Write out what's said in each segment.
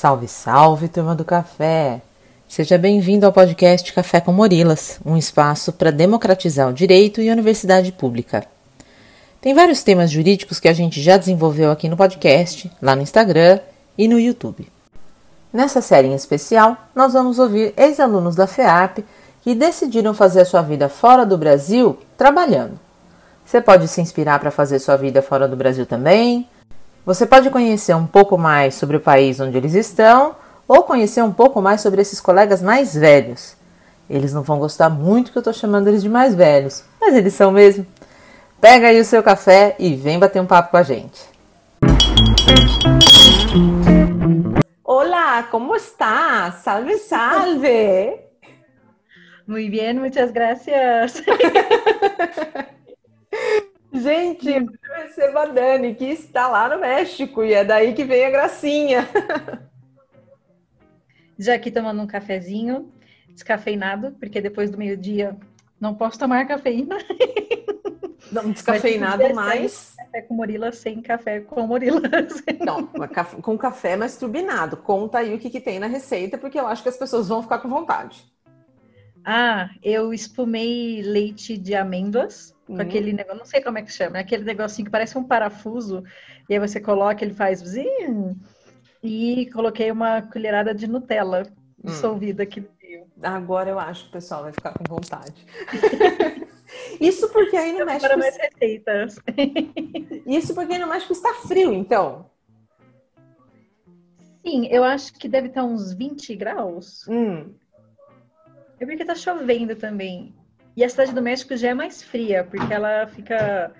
Salve, salve, turma do café! Seja bem-vindo ao podcast Café com Morilas, um espaço para democratizar o direito e a universidade pública. Tem vários temas jurídicos que a gente já desenvolveu aqui no podcast, lá no Instagram e no YouTube. Nessa série em especial, nós vamos ouvir ex-alunos da FEAP que decidiram fazer a sua vida fora do Brasil trabalhando. Você pode se inspirar para fazer sua vida fora do Brasil também. Você pode conhecer um pouco mais sobre o país onde eles estão ou conhecer um pouco mais sobre esses colegas mais velhos. Eles não vão gostar muito que eu estou chamando eles de mais velhos, mas eles são mesmo. Pega aí o seu café e vem bater um papo com a gente. Olá, como está? Salve, salve! Muy bien, muchas gracias. Gente, eu recebo a Dani, que está lá no México, e é daí que vem a gracinha. Já aqui tomando um cafezinho, descafeinado, porque depois do meio-dia não posso tomar cafeína. Não, descafeinado mais. Café com Morila sem café com Morilas. Não, com café, mas turbinado. Conta aí o que, que tem na receita, porque eu acho que as pessoas vão ficar com vontade. Ah, eu espumei leite de amêndoas com uhum. aquele negócio, não sei como é que chama, é aquele negocinho que parece um parafuso, e aí você coloca, ele faz zim, e coloquei uma colherada de Nutella hum. dissolvida aqui no meio. Agora eu acho que o pessoal vai ficar com vontade. Isso porque aí no México. Mais receitas. Isso porque aí no México está frio, então. Sim, eu acho que deve estar uns 20 graus. Hum. É porque tá chovendo também. E a cidade do México já é mais fria, porque ela fica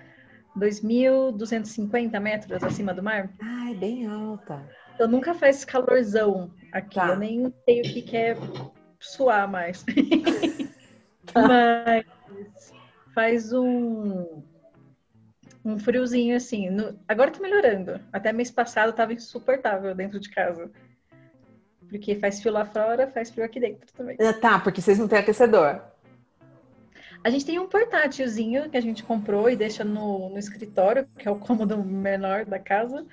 2.250 metros acima do mar. Ah, é bem alta. Então nunca faz calorzão aqui. Tá. Eu nem sei o que quer suar mais. tá. Mas faz um um friozinho assim. No... Agora tá melhorando. Até mês passado tava insuportável dentro de casa. Porque faz frio lá fora, faz frio aqui dentro também. Ah, tá, porque vocês não têm aquecedor. A gente tem um portátilzinho que a gente comprou e deixa no, no escritório, que é o cômodo menor da casa.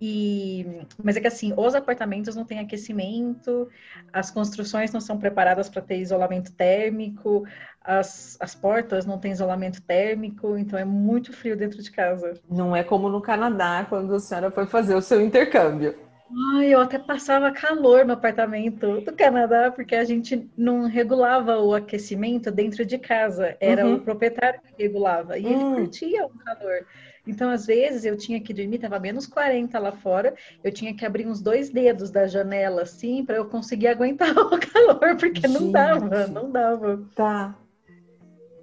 E, mas é que assim, os apartamentos não têm aquecimento, as construções não são preparadas para ter isolamento térmico, as, as portas não têm isolamento térmico, então é muito frio dentro de casa. Não é como no Canadá, quando a senhora foi fazer o seu intercâmbio. Ai, eu até passava calor no apartamento do Canadá, porque a gente não regulava o aquecimento dentro de casa. Era uhum. o proprietário que regulava. E ele hum. curtia o calor. Então, às vezes, eu tinha que dormir, estava menos 40 lá fora, eu tinha que abrir uns dois dedos da janela, assim, para eu conseguir aguentar o calor, porque gente. não dava, não dava. Tá.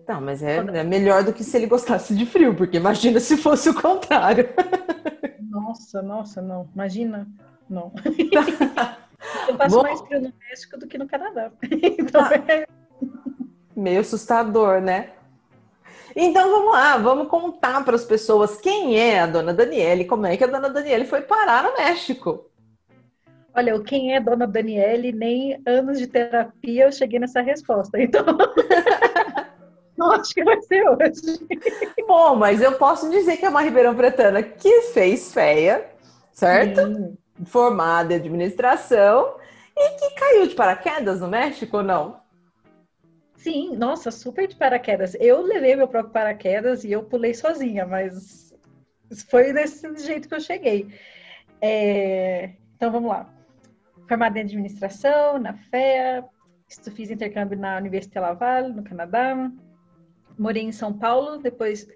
Tá, mas é, é melhor do que se ele gostasse de frio, porque imagina se fosse o contrário. Nossa, nossa, não. Imagina não. eu passo Bom, mais frio no México do que no Canadá. Então tá. é... Meio assustador, né? Então vamos lá, vamos contar para as pessoas quem é a dona Daniele, como é que a dona Daniele foi parar no México. Olha, o quem é a dona Daniele, nem anos de terapia eu cheguei nessa resposta. Então, não acho que vai ser hoje. Bom, mas eu posso dizer que é uma ribeirão pretana que fez feia, certo? Sim formada em administração e que caiu de paraquedas no México ou não? Sim, nossa, super de paraquedas. Eu levei meu próprio paraquedas e eu pulei sozinha, mas foi desse jeito que eu cheguei. É... Então vamos lá. Formada em administração, na FEA, fiz intercâmbio na Université Laval, no Canadá. Morei em São Paulo, depois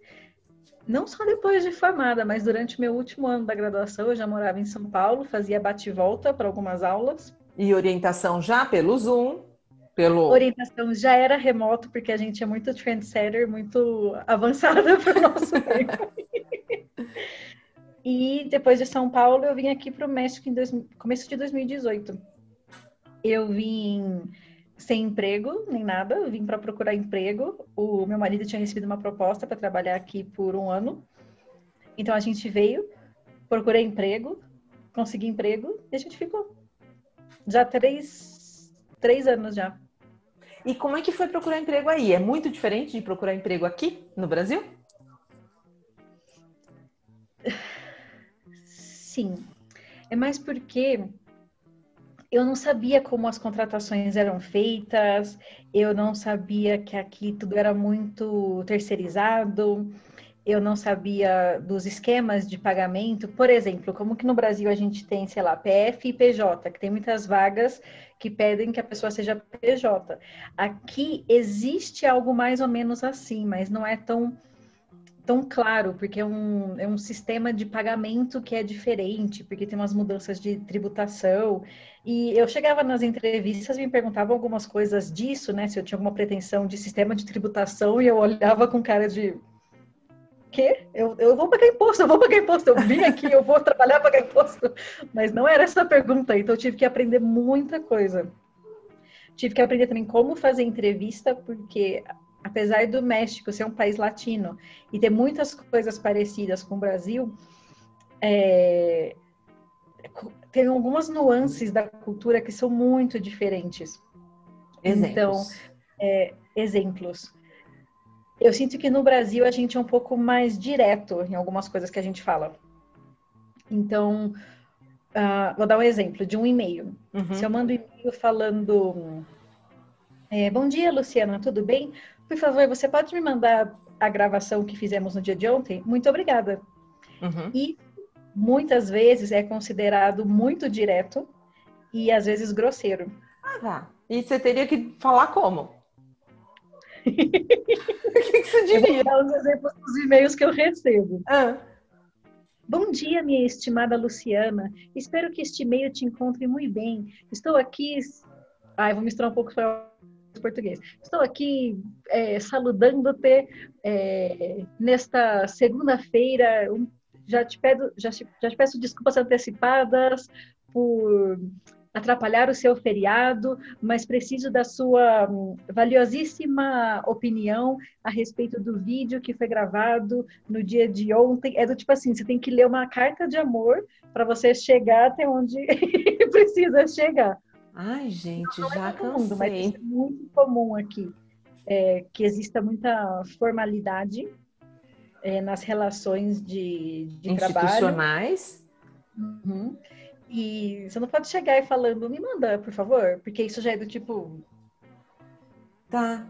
não só depois de formada, mas durante meu último ano da graduação, eu já morava em São Paulo, fazia bate-volta para algumas aulas. E orientação já pelo Zoom? Pelo... Orientação já era remoto, porque a gente é muito trendsetter, muito avançada para o nosso tempo. e depois de São Paulo, eu vim aqui para o México em dois... começo de 2018. Eu vim sem emprego nem nada, vim para procurar emprego. O meu marido tinha recebido uma proposta para trabalhar aqui por um ano. Então a gente veio, procurei emprego, consegui emprego e a gente ficou. Já três, três anos já. E como é que foi procurar emprego aí? É muito diferente de procurar emprego aqui no Brasil? Sim. É mais porque eu não sabia como as contratações eram feitas, eu não sabia que aqui tudo era muito terceirizado, eu não sabia dos esquemas de pagamento. Por exemplo, como que no Brasil a gente tem, sei lá, PF e PJ, que tem muitas vagas que pedem que a pessoa seja PJ. Aqui existe algo mais ou menos assim, mas não é tão tão claro, porque é um, é um sistema de pagamento que é diferente, porque tem umas mudanças de tributação. E eu chegava nas entrevistas e me perguntavam algumas coisas disso, né? Se eu tinha alguma pretensão de sistema de tributação, e eu olhava com cara de. Quê? Eu, eu vou pagar imposto, eu vou pagar imposto, eu vim aqui, eu vou trabalhar pagar imposto. Mas não era essa a pergunta, então eu tive que aprender muita coisa. Tive que aprender também como fazer entrevista, porque apesar do México ser um país latino e ter muitas coisas parecidas com o Brasil, é, tem algumas nuances da cultura que são muito diferentes. Exemplos. Então, é, exemplos. Eu sinto que no Brasil a gente é um pouco mais direto em algumas coisas que a gente fala. Então, uh, vou dar um exemplo de um e-mail. Uhum. Se eu mando um e-mail falando: é, Bom dia, Luciana, tudo bem? Por favor, você pode me mandar a gravação que fizemos no dia de ontem? Muito obrigada. Uhum. E muitas vezes é considerado muito direto e às vezes grosseiro. Ah, tá. E você teria que falar como? o que, você diria? Eu vou dar os exemplos dos e-mails que eu recebo. Ah. Bom dia, minha estimada Luciana. Espero que este e-mail te encontre muito bem. Estou aqui. Ai, vou misturar um pouco para português. Estou aqui é, saludando-te é, nesta segunda-feira. Já te, peço, já, já te peço desculpas antecipadas por atrapalhar o seu feriado, mas preciso da sua hum, valiosíssima opinião a respeito do vídeo que foi gravado no dia de ontem. É do tipo assim, você tem que ler uma carta de amor para você chegar até onde precisa chegar. Ai, gente, não, já é cansei. Mundo, mas é muito comum aqui é, que exista muita formalidade é, nas relações de, de institucionais. Trabalho. Uhum. E você não pode chegar e falando, me manda, por favor, porque isso já é do tipo. Tá.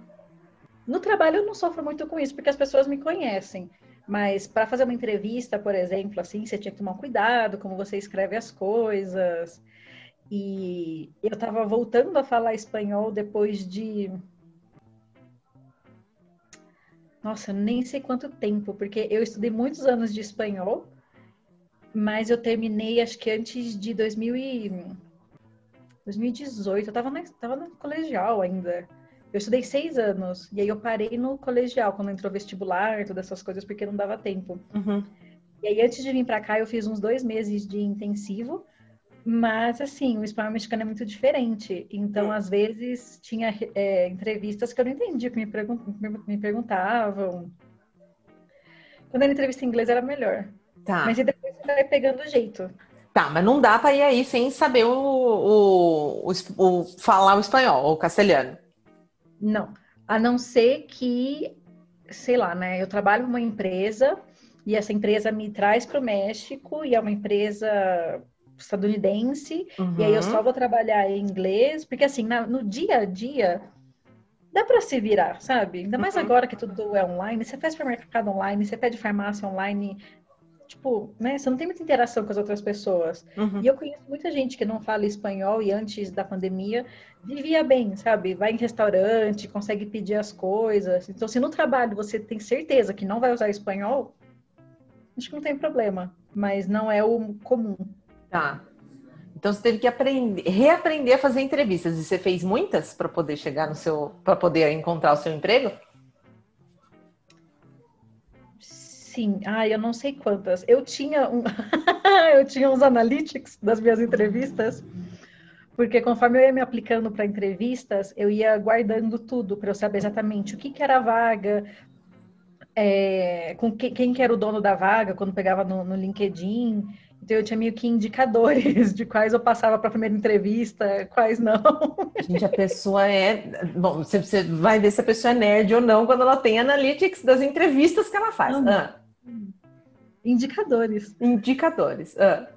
No trabalho eu não sofro muito com isso, porque as pessoas me conhecem. Mas para fazer uma entrevista, por exemplo, assim, você tinha que tomar cuidado como você escreve as coisas. E eu estava voltando a falar espanhol depois de. Nossa, nem sei quanto tempo, porque eu estudei muitos anos de espanhol, mas eu terminei acho que antes de 2000 e... 2018. Eu estava na, tava no colegial ainda. Eu estudei seis anos, e aí eu parei no colegial, quando entrou vestibular, todas essas coisas, porque não dava tempo. Uhum. E aí, antes de vir para cá, eu fiz uns dois meses de intensivo, mas, assim, o espanhol mexicano é muito diferente. Então, é. às vezes, tinha é, entrevistas que eu não entendia, que me, pergun me perguntavam. Quando era entrevista em inglês, era melhor. Tá. Mas depois você vai pegando o jeito. Tá, mas não dá para ir aí sem saber o, o, o, o, falar o espanhol, o castelhano. Não. A não ser que, sei lá, né? Eu trabalho numa empresa e essa empresa me traz para o México e é uma empresa estadunidense, uhum. e aí eu uhum. só vou trabalhar em inglês, porque assim, na, no dia a dia dá para se virar, sabe? Ainda mais uhum. agora que tudo é online, você faz supermercado online, você pede farmácia online, tipo, né? Você não tem muita interação com as outras pessoas. Uhum. E eu conheço muita gente que não fala espanhol e antes da pandemia vivia bem, sabe? Vai em restaurante, consegue pedir as coisas. Então, se no trabalho você tem certeza que não vai usar espanhol, acho que não tem problema. Mas não é o comum. Tá. Então você teve que aprender, reaprender a fazer entrevistas. E você fez muitas para poder chegar no seu, para poder encontrar o seu emprego? Sim, ah, eu não sei quantas. Eu tinha um, eu tinha uns analytics das minhas entrevistas, porque conforme eu ia me aplicando para entrevistas, eu ia guardando tudo para eu saber exatamente o que, que era a vaga, é, com que, quem que era o dono da vaga quando pegava no, no LinkedIn. Então eu tinha meio que indicadores de quais eu passava para a primeira entrevista, quais não. Gente, a pessoa é. Bom, você vai ver se a pessoa é nerd ou não quando ela tem analytics das entrevistas que ela faz. Ah. Indicadores. Indicadores. Ah.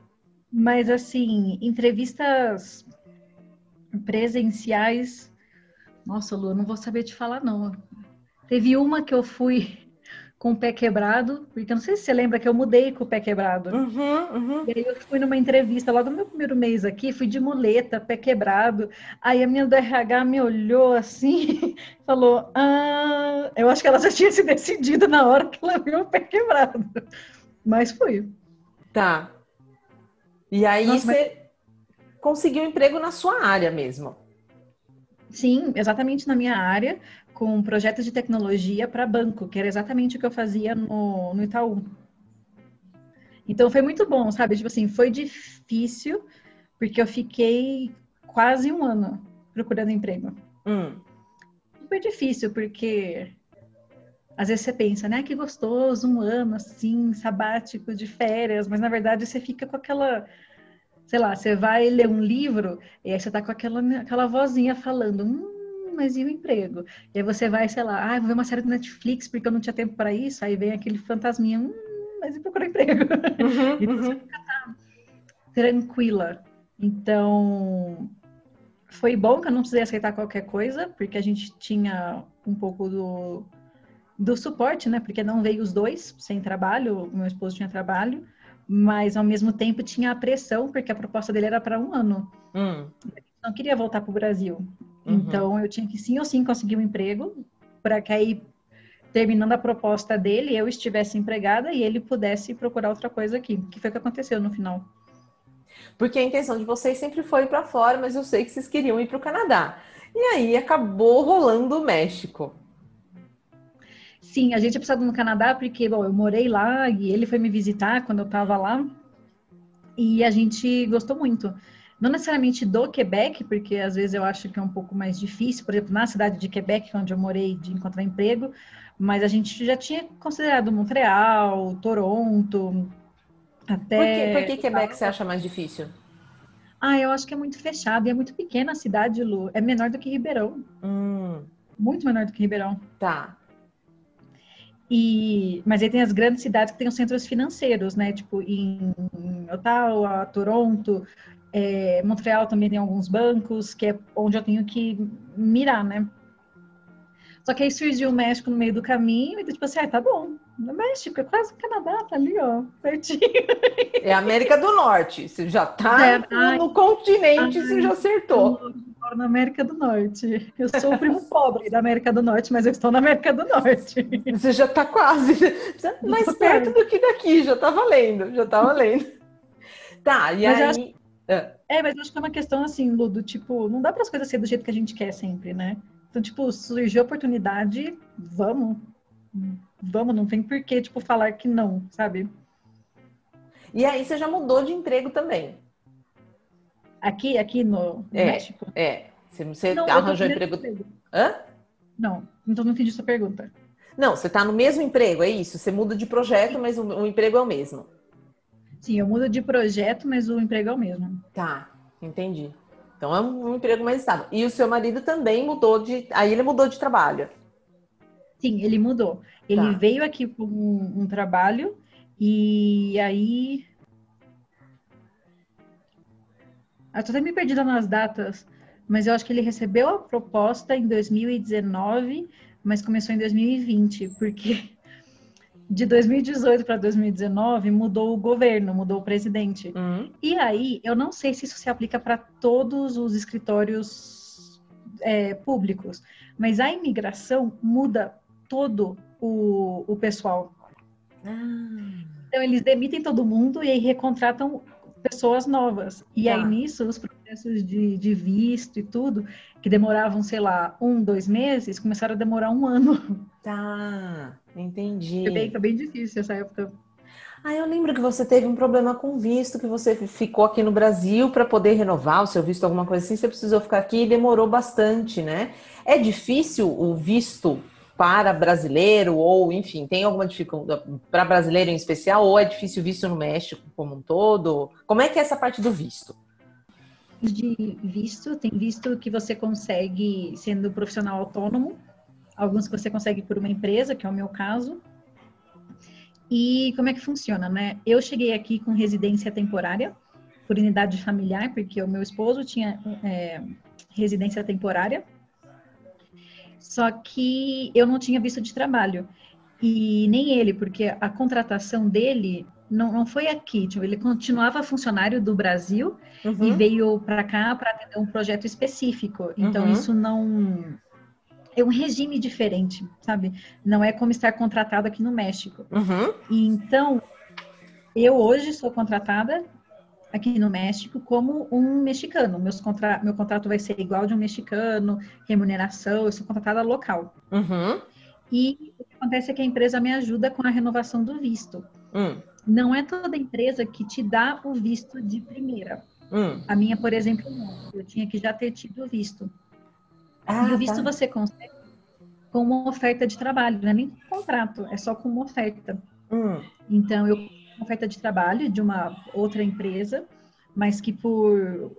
Mas assim, entrevistas Presenciais. Nossa, Lu, eu não vou saber te falar, não. Teve uma que eu fui com o pé quebrado, porque eu não sei se você lembra que eu mudei com o pé quebrado. Uhum, uhum. E aí eu fui numa entrevista logo no meu primeiro mês aqui, fui de muleta, pé quebrado. Aí a minha do RH me olhou assim, falou: Ah, eu acho que ela já tinha se decidido na hora que ela viu o pé quebrado. Mas fui. Tá. E aí Nossa, você conseguiu emprego na sua área mesmo. Sim, exatamente na minha área, com projetos de tecnologia para banco, que era exatamente o que eu fazia no, no Itaú. Então foi muito bom, sabe? Tipo assim, foi difícil, porque eu fiquei quase um ano procurando emprego. Hum. Super difícil, porque às vezes você pensa, né? Que gostoso, um ano assim, sabático de férias, mas na verdade você fica com aquela sei lá, você vai ler um livro e aí você tá com aquela, aquela vozinha falando, hum, mas e o emprego? E aí você vai, sei lá, ah, vou ver uma série do Netflix porque eu não tinha tempo para isso, aí vem aquele fantasminha, hum, mas e procurar emprego? Uhum, então você uhum. fica tá, tranquila. Então, foi bom que eu não precisei aceitar qualquer coisa, porque a gente tinha um pouco do, do suporte, né? Porque não veio os dois sem trabalho, o meu esposo tinha trabalho, mas ao mesmo tempo tinha a pressão, porque a proposta dele era para um ano. Hum. Não queria voltar para o Brasil. Uhum. Então eu tinha que sim ou sim conseguir um emprego, para que aí, terminando a proposta dele, eu estivesse empregada e ele pudesse procurar outra coisa aqui, que foi o que aconteceu no final. Porque a intenção de vocês sempre foi para fora, mas eu sei que vocês queriam ir para o Canadá. E aí acabou rolando o México. Sim, a gente é precisado no Canadá porque, bom, eu morei lá e ele foi me visitar quando eu estava lá e a gente gostou muito. Não necessariamente do Quebec, porque às vezes eu acho que é um pouco mais difícil, por exemplo, na cidade de Quebec, onde eu morei, de encontrar emprego, mas a gente já tinha considerado Montreal, Toronto, até... Por que, por que Quebec você acha mais difícil? Ah, eu acho que é muito fechado e é muito pequena a cidade, Lu. É menor do que Ribeirão. Hum, Muito menor do que Ribeirão. tá. E, mas aí tem as grandes cidades que têm os centros financeiros, né? Tipo, em Ottawa, Toronto, é, Montreal também tem alguns bancos, que é onde eu tenho que mirar, né? Só que aí surgiu o México no meio do caminho, e tipo assim, ah, tá bom. No México, é quase o Canadá, tá ali, ó, pertinho. É América do Norte. Você já tá É, no, continente, Ai. você já acertou. Eu moro na América do Norte. Eu sou o primo pobre da América do Norte, mas eu estou na América do Norte. Você já tá quase tá mais perto do que daqui, já tá valendo, já tá valendo. Tá, e Mas aí. Ah, É, mas eu acho que é uma questão assim, Ludo, tipo, não dá para as coisas ser do jeito que a gente quer sempre, né? Então, tipo, surgiu a oportunidade, vamos. Vamos, não tem por que, tipo, falar que não, sabe? E aí você já mudou de emprego também. Aqui, aqui no É. México. É. Você, você Não, arranjou emprego. emprego. Hã? Não, então não entendi sua pergunta. Não, você tá no mesmo emprego, é isso. Você muda de projeto, mas o, o emprego é o mesmo. Sim, eu mudo de projeto, mas o emprego é o mesmo. Tá, entendi. Então é um, emprego mais estável. E o seu marido também mudou de. Aí ele mudou de trabalho. Sim, ele mudou. Ele Tá. veio aqui com um, um trabalho e aí. Eu tô até me perdida nas datas, mas eu acho que ele recebeu a proposta em 2019, mas começou em 2020, porque de 2018 para 2019 mudou o governo, mudou o presidente. Hum, E aí, eu não sei se isso se aplica para todos os escritórios é, públicos, mas a imigração muda todo o, o pessoal. Ah, Então, eles demitem todo mundo e aí recontratam pessoas novas. E Tá. aí, nisso, os processos de, de visto e tudo, que demoravam, sei lá, um, dois meses, começaram a demorar um ano. Tá, entendi. Foi bem, foi bem difícil essa época. Ah, eu lembro que você teve um problema com visto, que você ficou aqui no Brasil para poder renovar o seu visto, alguma coisa assim, você precisou ficar aqui e demorou bastante, né? É difícil o visto para brasileiro, ou enfim, tem alguma dificuldade para brasileiro em especial, ou é difícil o visto no México como um todo? Como é que é essa parte do visto? de visto, tem visto que você consegue sendo profissional autônomo, alguns que você consegue por uma empresa, que é o meu caso. E como é que funciona, né? Eu cheguei aqui com residência temporária, por unidade familiar, porque o meu esposo tinha é, residência temporária, só que eu não tinha visto de trabalho. E nem ele, porque a contratação dele não, não foi aqui. Tipo, ele continuava funcionário do Brasil uhum. e veio para cá para atender um projeto específico. Então, uhum. isso não. É um regime diferente, sabe? Não é como estar contratado aqui no México. Uhum. E então, eu hoje sou contratada aqui no México como um mexicano. Meus contra... Meu contrato vai ser igual de um mexicano, remuneração, eu sou contratada local. Uhum. E o que acontece é que a empresa me ajuda com a renovação do visto. Hum. Não é toda empresa que te dá o visto de primeira. Hum. A minha, por exemplo, não. Eu tinha que já ter tido o visto. Ah, e o visto tá. você consegue com uma oferta de trabalho, não é nem com contrato, é só com uma oferta. Hum. Então, eu uma oferta de trabalho de uma outra empresa, mas que por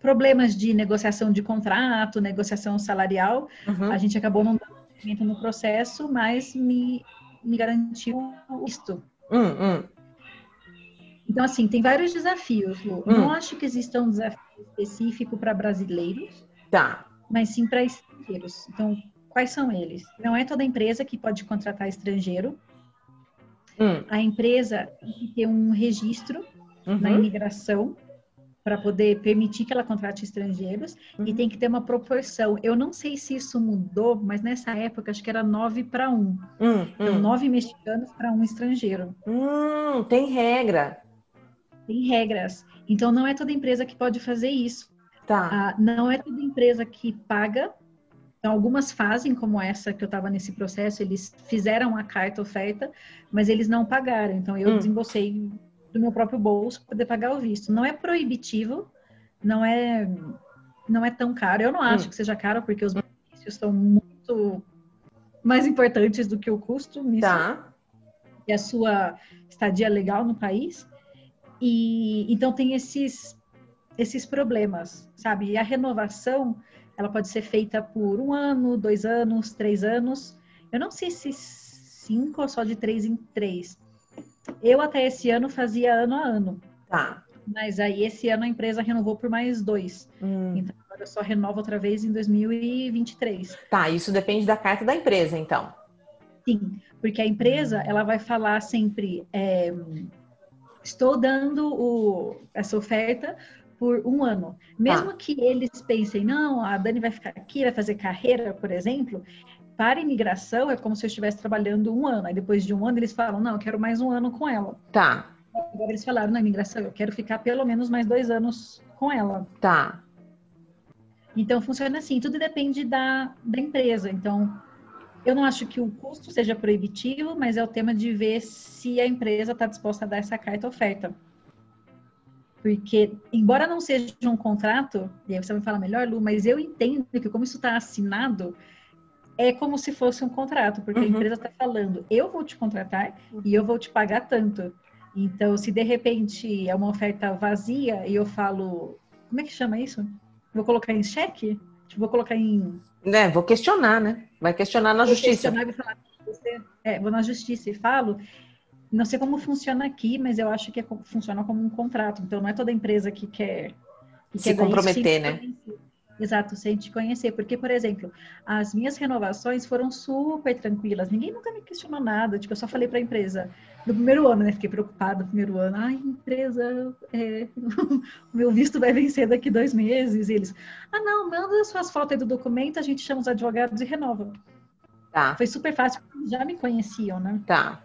problemas de negociação de contrato, negociação salarial, Uhum. a gente acabou não dando seguimento no processo, mas me, me garantiu isto. Hum, hum. Então, assim, tem vários desafios, Lu. Hum. Não acho que exista um desafio específico para brasileiros, Tá. Mas sim para estrangeiros. Então, quais são eles? Não é toda empresa que pode contratar estrangeiro. Hum. A empresa tem que ter um registro na Uhum. imigração para poder permitir que ela contrate estrangeiros e Uhum. tem que ter uma proporção. Eu não sei se isso mudou, mas nessa época acho que era 9 para 1. Hum, Então, hum. nove mexicanos para um estrangeiro. Hum, tem regra. Tem regras. Então, não é toda empresa que pode fazer isso. Tá. Ah, não é toda empresa que paga. Então, algumas fazem, como essa que eu estava nesse processo, eles fizeram a carta oferta, mas eles não pagaram. Então, eu Hum. desembolsei do meu próprio bolso para poder pagar o visto. Não é proibitivo, não é, não é tão caro. Eu não acho Hum. que seja caro, porque os benefícios são muito mais importantes do que o custo nisso Tá. e a sua estadia legal no país. E então tem esses esses problemas, sabe? E a renovação ela pode ser feita por um ano, dois anos, três anos. Eu não sei se cinco ou só de três em três. Eu até esse ano fazia ano a ano, Tá. mas aí esse ano a empresa renovou por mais dois. Hum. Então agora eu só renovo outra vez em 2023. Tá, isso depende da carta da empresa, então. Sim, porque a empresa ela vai falar sempre é, estou dando o- essa oferta por um ano. Mesmo que eles pensem, não, a Dani vai ficar aqui, vai fazer carreira, por exemplo, para imigração é como se eu estivesse trabalhando um ano. Aí depois de um ano eles falam, não, eu quero mais um ano com ela. Tá. Agora eles falaram na imigração, eu quero ficar pelo menos mais dois anos com ela. Tá. Então funciona assim, tudo depende da, da empresa. Então, eu não acho que o custo seja proibitivo, mas é o tema de ver se a empresa está disposta a dar essa carta oferta. Porque, embora não seja um contrato, e aí você vai falar melhor, Lu, mas eu entendo que como isso está assinado, é como se fosse um contrato, porque a Uhum. empresa está falando, eu vou te contratar e eu vou te pagar tanto. Então, se de repente é uma oferta vazia e eu falo, como é que chama isso? Vou colocar em cheque? Tipo, vou colocar em. Né, vou questionar, né? Vai questionar na vou justiça. questionar e falar, você- é, vou na justiça e falo. Não sei como funciona aqui, mas eu acho que é funciona como um contrato. Então, não é toda empresa que quer. Que Se quer comprometer, né? conhecer. Exato, sem te conhecer. Porque, por exemplo, as minhas renovações foram super tranquilas. Ninguém nunca me questionou nada. Tipo, eu só falei para a empresa. No primeiro ano, né? Fiquei preocupada no primeiro ano. Ai, empresa, é, o meu visto vai vencer daqui dois meses. E eles, ah, não, manda as suas fotos aí do documento, a gente chama os advogados e renova. Tá. Foi super fácil, já me conheciam, né? Tá.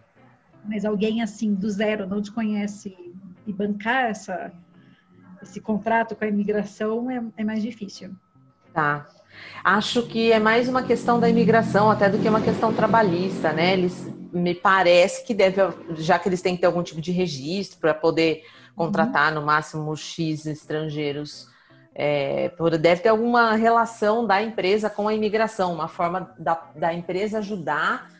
Mas alguém assim, do zero, não te conhece e bancar essa, esse contrato com a imigração é, é mais difícil. Tá. Acho que é mais uma questão da imigração até do que uma questão trabalhista, né? Eles me parece que deve, já que eles têm que ter algum tipo de registro para poder contratar no máximo X estrangeiros, é, deve ter alguma relação da empresa com a imigração, uma forma da, da empresa ajudar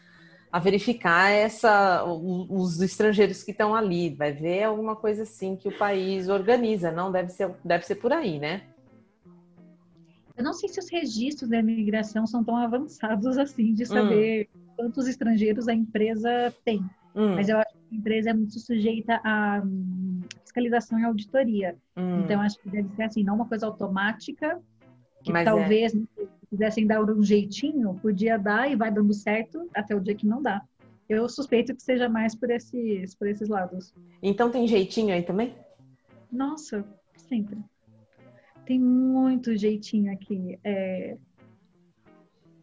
a verificar essa, os estrangeiros que estão ali. Vai ver alguma coisa assim que o país organiza, não deve ser, deve ser por aí, né? Eu não sei se os registros da imigração são tão avançados assim, de saber quantos estrangeiros a empresa tem. Hum. Mas eu acho que empresa é muito sujeita a hum, fiscalização e auditoria. Hum. Então, acho que deve ser assim, não uma coisa automática, que Mas é. talvez é. Se quisessem dar um jeitinho, podia dar e vai dando certo até o dia que não dá. Eu suspeito que seja mais por esses, por esses lados. Então tem jeitinho aí também? Nossa, sempre. Tem muito jeitinho aqui. É...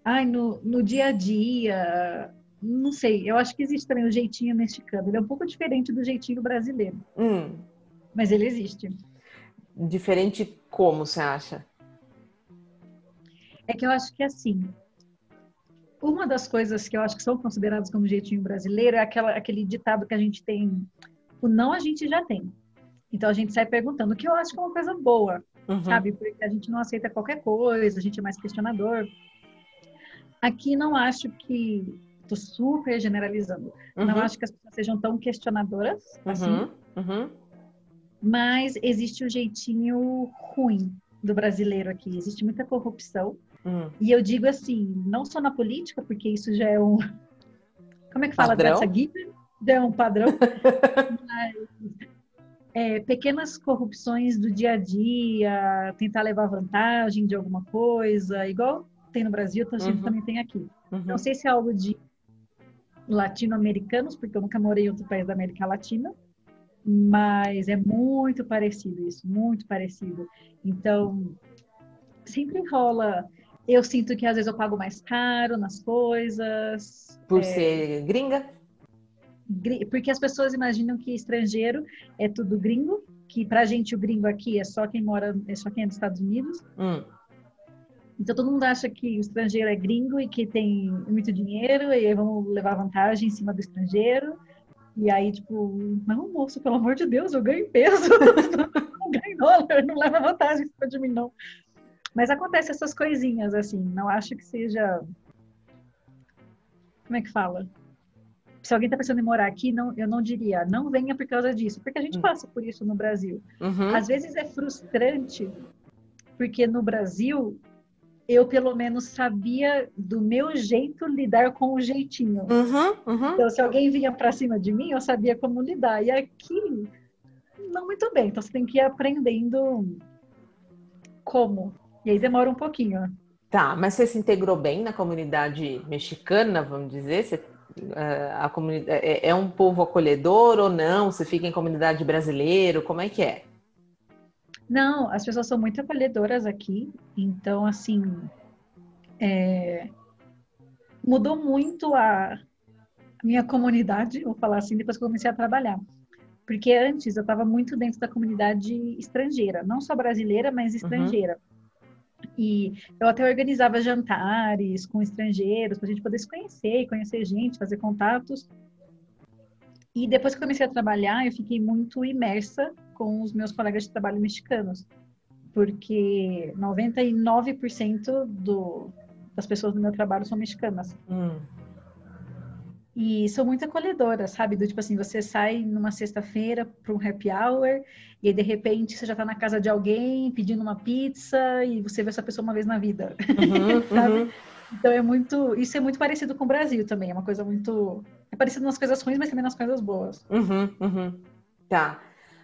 Ai, no, no dia a dia, não sei, eu acho que existe também o jeitinho mexicano. Ele é um pouco diferente do jeitinho brasileiro. Hum. Mas ele existe. Diferente como você acha? É que eu acho que assim, uma das coisas que eu acho que são consideradas como jeitinho brasileiro é aquela, aquele ditado que a gente tem, o não a gente já tem. Então a gente sai perguntando, o que eu acho que é uma coisa boa, uhum. sabe? Porque a gente não aceita qualquer coisa, a gente é mais questionador. Aqui não acho que, tô super generalizando, uhum. não acho que as pessoas sejam tão questionadoras uhum. assim. Uhum. Mas existe o jeitinho ruim do brasileiro aqui. Existe muita corrupção. Hum. E eu digo assim, não só na política, porque isso já é um. Como é que fala dessa guia? É um padrão. mas, é, pequenas corrupções do dia a dia, tentar levar vantagem de alguma coisa, igual tem no Brasil, então, uhum. também tem aqui. Uhum. Não sei se é algo de latino-americanos, porque eu nunca morei em outro país da América Latina, mas é muito parecido isso, muito parecido. Então, sempre rola eu sinto que às vezes eu pago mais caro nas coisas. Por é... ser gringa? Porque as pessoas imaginam que estrangeiro é tudo gringo, que pra gente o gringo aqui é só quem mora, é só quem é dos Estados Unidos. Hum. Então todo mundo acha que o estrangeiro é gringo e que tem muito dinheiro e aí vamos levar vantagem em cima do estrangeiro. E aí, tipo, não, moço, pelo amor de Deus, eu ganho peso. não ganho dólar, não leva vantagem em cima de mim, não. Mas acontece essas coisinhas, assim. Não acho que seja. Como é que fala? Se alguém está pensando em morar aqui, não, eu não diria, não venha por causa disso, porque a gente hum. passa por isso no Brasil. Uhum. Às vezes é frustrante, porque no Brasil eu pelo menos sabia do meu jeito lidar com o jeitinho. Uhum, uhum. Então, se alguém vinha para cima de mim, eu sabia como lidar. E aqui, não muito bem. Então, você tem que ir aprendendo como. E aí demora um pouquinho. Tá, mas você se integrou bem na comunidade mexicana, vamos dizer? Você, eh, a comunidade, é, é um povo acolhedor ou não? Você fica em comunidade brasileira? Como é que é? Não, as pessoas são muito acolhedoras aqui. Então, assim, é, mudou muito a minha comunidade, vou falar assim, depois que eu comecei a trabalhar. Porque antes eu estava muito dentro da comunidade estrangeira, não só brasileira, mas uhum. estrangeira. Uhum. E eu até organizava jantares com estrangeiros para a gente poder se conhecer, conhecer gente, fazer contatos. E depois que comecei a trabalhar, eu fiquei muito imersa com os meus colegas de trabalho mexicanos, porque 99% do, das pessoas do meu trabalho são mexicanas. Hum. E são muito acolhedoras, sabe? Do tipo assim, você sai numa sexta-feira para um happy hour e aí, de repente você já está na casa de alguém pedindo uma pizza e você vê essa pessoa uma vez na vida, uhum, sabe? Uhum. Então é muito, isso é muito parecido com o Brasil também, é uma coisa muito, é parecido nas coisas ruins, mas também nas coisas boas. Uhum, uhum. Tá.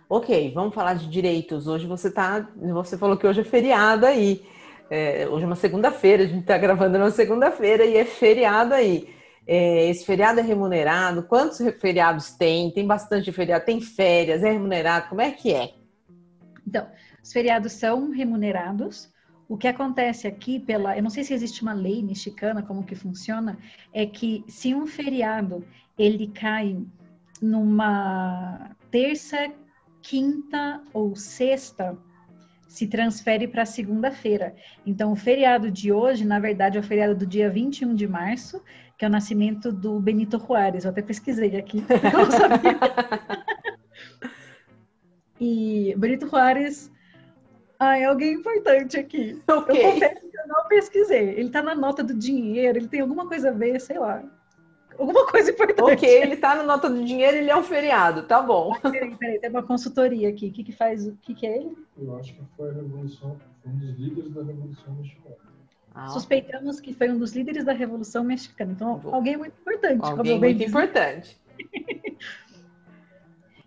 Ok, vamos falar de direitos. Hoje você tá, você falou que hoje é feriado aí. É, hoje é uma segunda-feira, a gente está gravando numa segunda-feira e é feriado aí. É, esse feriado é remunerado? Quantos feriados tem? Tem bastante feriado? Tem férias? É remunerado? Como é que é? Então, os feriados são remunerados. O que acontece aqui pela, eu não sei se existe uma lei mexicana como que funciona, é que se um feriado ele cai numa terça, quinta ou sexta, se transfere para segunda-feira. Então, o feriado de hoje, na verdade, é o feriado do dia 21 de março, que é o nascimento do Benito Juárez. Eu até pesquisei aqui, eu não sabia. e Benito Juárez ah, é alguém importante aqui. Okay. Eu confesso que eu não pesquisei. Ele está na nota do dinheiro, ele tem alguma coisa a ver, sei lá. Alguma coisa importante. Ok, ele está na nota do dinheiro, ele é um feriado, tá bom. Peraí, peraí, tem uma consultoria aqui. O que, que faz? O que, que é ele? Eu acho que foi a revolução, um dos líderes da Revolução Mexicana. Ah, Suspeitamos que foi um dos líderes da Revolução Mexicana. Então, alguém muito importante. Alguém muito importante.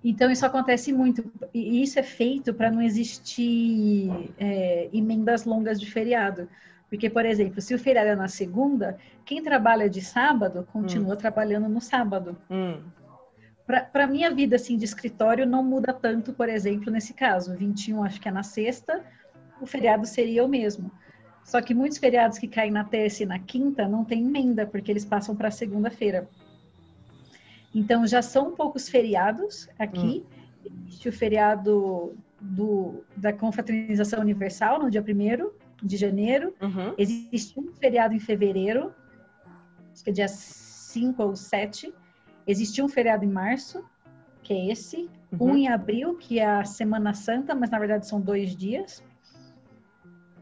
Então, isso acontece muito. E isso é feito para não existir é, emendas longas de feriado. Porque, por exemplo, se o feriado é na segunda, quem trabalha de sábado continua hum. trabalhando no sábado. Hum. Para minha vida assim, de escritório, não muda tanto, por exemplo, nesse caso. 21 acho que é na sexta, o feriado seria o mesmo. Só que muitos feriados que caem na terça e na quinta não tem emenda, porque eles passam para segunda-feira. Então, já são poucos feriados aqui. Hum. Existe o feriado do, da Confraternização Universal, no dia 1 de janeiro. Uhum. Existe um feriado em fevereiro, acho que é dia 5 ou 7. Existe um feriado em março, que é esse. Uhum. Um em abril, que é a Semana Santa, mas na verdade são dois dias.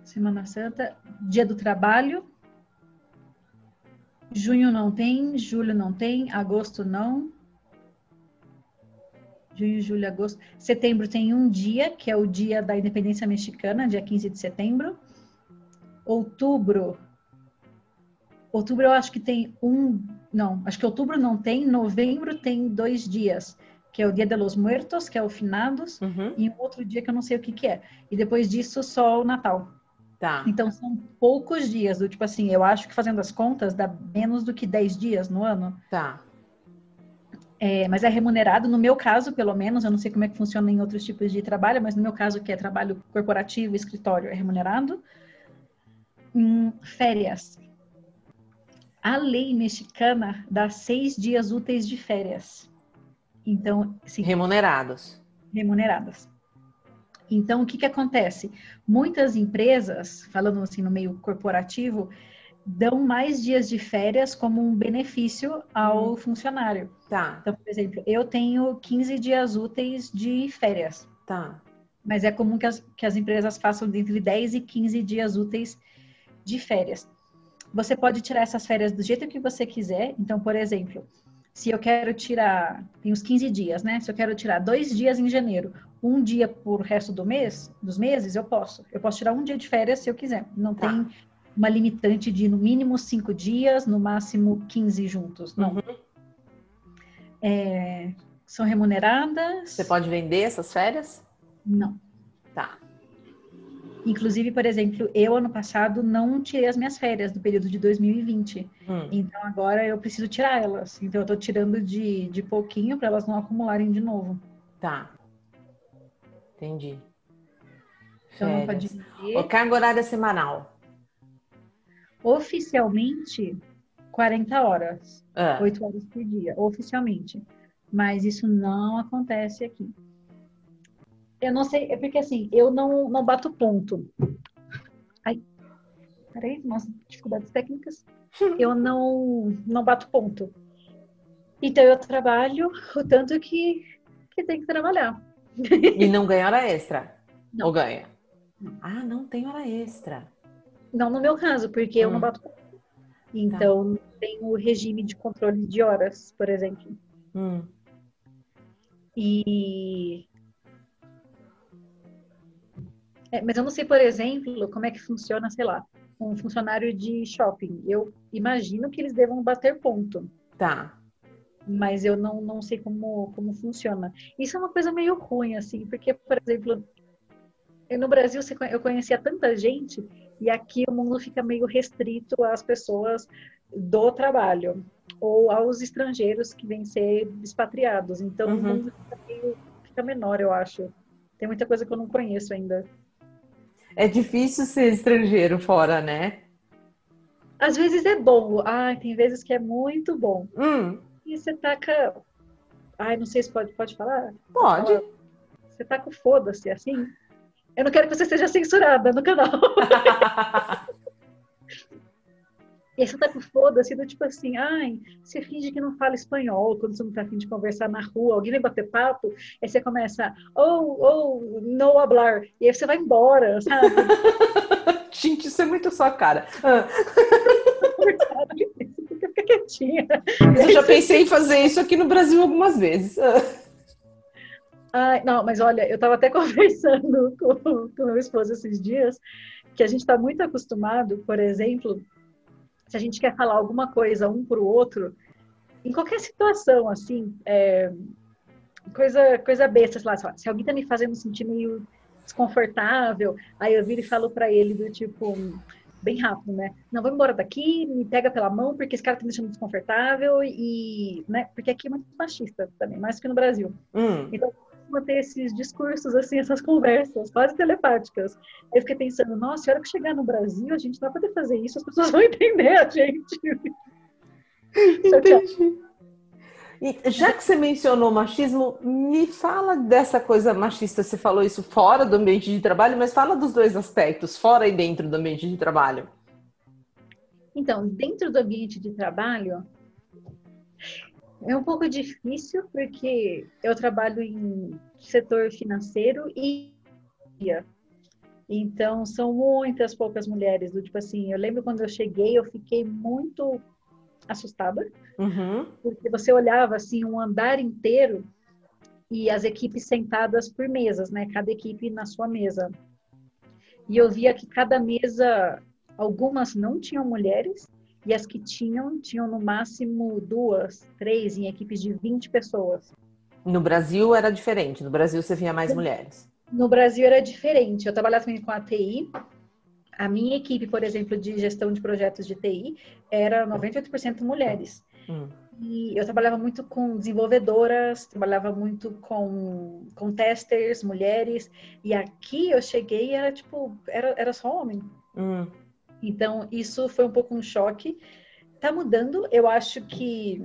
Semana Santa, Dia do Trabalho, Junho não tem, julho não tem, agosto não. Junho, julho, agosto. Setembro tem um dia, que é o dia da independência mexicana, dia 15 de setembro. Outubro. Outubro eu acho que tem um. Não, acho que outubro não tem. Novembro tem dois dias, que é o Dia de los Muertos, que é o Finados, uhum. e um outro dia que eu não sei o que, que é. E depois disso, só o Natal. Tá. Então são poucos dias, do tipo assim, eu acho que fazendo as contas dá menos do que 10 dias no ano. Tá. É, mas é remunerado, no meu caso, pelo menos, eu não sei como é que funciona em outros tipos de trabalho, mas no meu caso, que é trabalho corporativo, escritório, é remunerado. Em férias. A lei mexicana dá seis dias úteis de férias. Então, sim. Remunerados. Remuneradas. Então, o que, que acontece? Muitas empresas, falando assim no meio corporativo, dão mais dias de férias como um benefício ao hum. funcionário. Tá. Então, por exemplo, eu tenho 15 dias úteis de férias. Tá. Mas é comum que as, que as empresas façam entre 10 e 15 dias úteis de férias. Você pode tirar essas férias do jeito que você quiser. Então, por exemplo, se eu quero tirar, tem uns 15 dias, né? Se eu quero tirar dois dias em janeiro, um dia por resto do mês, dos meses, eu posso. Eu posso tirar um dia de férias se eu quiser. Não tá. tem uma limitante de no mínimo cinco dias, no máximo 15 juntos. Não. Uhum. É, são remuneradas. Você pode vender essas férias? Não. Tá. Inclusive, por exemplo, eu ano passado não tirei as minhas férias do período de 2020. Hum. Então agora eu preciso tirar elas. Então eu tô tirando de, de pouquinho para elas não acumularem de novo. Tá. Entendi. Então, pode dizer... O carga horária semanal? Oficialmente, 40 horas. Ah. 8 horas por dia, oficialmente. Mas isso não acontece aqui. Eu não sei, é porque assim, eu não, não bato ponto. Ai, peraí, nossa, dificuldades técnicas. Eu não, não bato ponto. Então eu trabalho o tanto que, que tem que trabalhar. E não ganha hora extra? Não. Ou ganha? Ah, não tem hora extra. Não no meu caso, porque hum. eu não hum. bato. Então, tá. tem o regime de controle de horas, por exemplo. Hum. E. É, mas eu não sei, por exemplo, como é que funciona, sei lá, um funcionário de shopping. Eu imagino que eles devam bater ponto. Tá mas eu não, não sei como, como funciona. Isso é uma coisa meio ruim, assim, porque, por exemplo, no Brasil eu conhecia tanta gente e aqui o mundo fica meio restrito às pessoas do trabalho ou aos estrangeiros que vêm ser expatriados. Então uhum. o mundo fica, meio, fica menor, eu acho. Tem muita coisa que eu não conheço ainda. É difícil ser estrangeiro fora, né? Às vezes é bom. Ah, tem vezes que é muito bom. Hum e você taca. Ai, não sei se pode, pode falar? Pode. Você taca o foda-se, assim. Eu não quero que você seja censurada no canal. E aí você tá com foda-se, do tipo assim, ai, você finge que não fala espanhol quando você não tá afim de conversar na rua, alguém vai bater papo, aí você começa, oh, oh, no hablar, e aí você vai embora, sabe? Gente, isso é muito sua cara. Fica quietinha. Eu já pensei em fazer isso aqui no Brasil algumas vezes. Ai, não, mas olha, eu estava até conversando com, com meu esposo esses dias, que a gente está muito acostumado, por exemplo, se a gente quer falar alguma coisa um para o outro, em qualquer situação, assim, é, coisa, coisa besta, sei lá, se alguém tá me fazendo sentir meio desconfortável, aí eu viro e falo para ele do tipo, bem rápido, né? Não, vou embora daqui, me pega pela mão, porque esse cara tá me deixando desconfortável e, né? Porque aqui é muito machista também, mais que no Brasil. Hum. Então, manter esses discursos, assim, essas conversas quase telepáticas. Aí eu fiquei pensando, nossa, a hora que chegar no Brasil, a gente vai poder fazer isso, as pessoas vão entender a gente. Entendi. E já que você mencionou machismo, me fala dessa coisa machista. Você falou isso fora do ambiente de trabalho, mas fala dos dois aspectos, fora e dentro do ambiente de trabalho. Então, dentro do ambiente de trabalho, é um pouco difícil porque eu trabalho em setor financeiro e então são muitas poucas mulheres do tipo assim, eu lembro quando eu cheguei, eu fiquei muito assustada, uhum. porque você olhava assim um andar inteiro e as equipes sentadas por mesas, né? Cada equipe na sua mesa. E eu via que cada mesa, algumas não tinham mulheres e as que tinham, tinham no máximo duas, três, em equipes de 20 pessoas. No Brasil era diferente, no Brasil você via mais mulheres. No Brasil era diferente. Eu trabalhava também com a TI, a minha equipe, por exemplo, de gestão de projetos de TI, era 98% mulheres. Hum. E eu trabalhava muito com desenvolvedoras, trabalhava muito com, com testers, mulheres. E aqui eu cheguei era tipo, era, era só homem. Hum. Então, isso foi um pouco um choque. Tá mudando, eu acho que.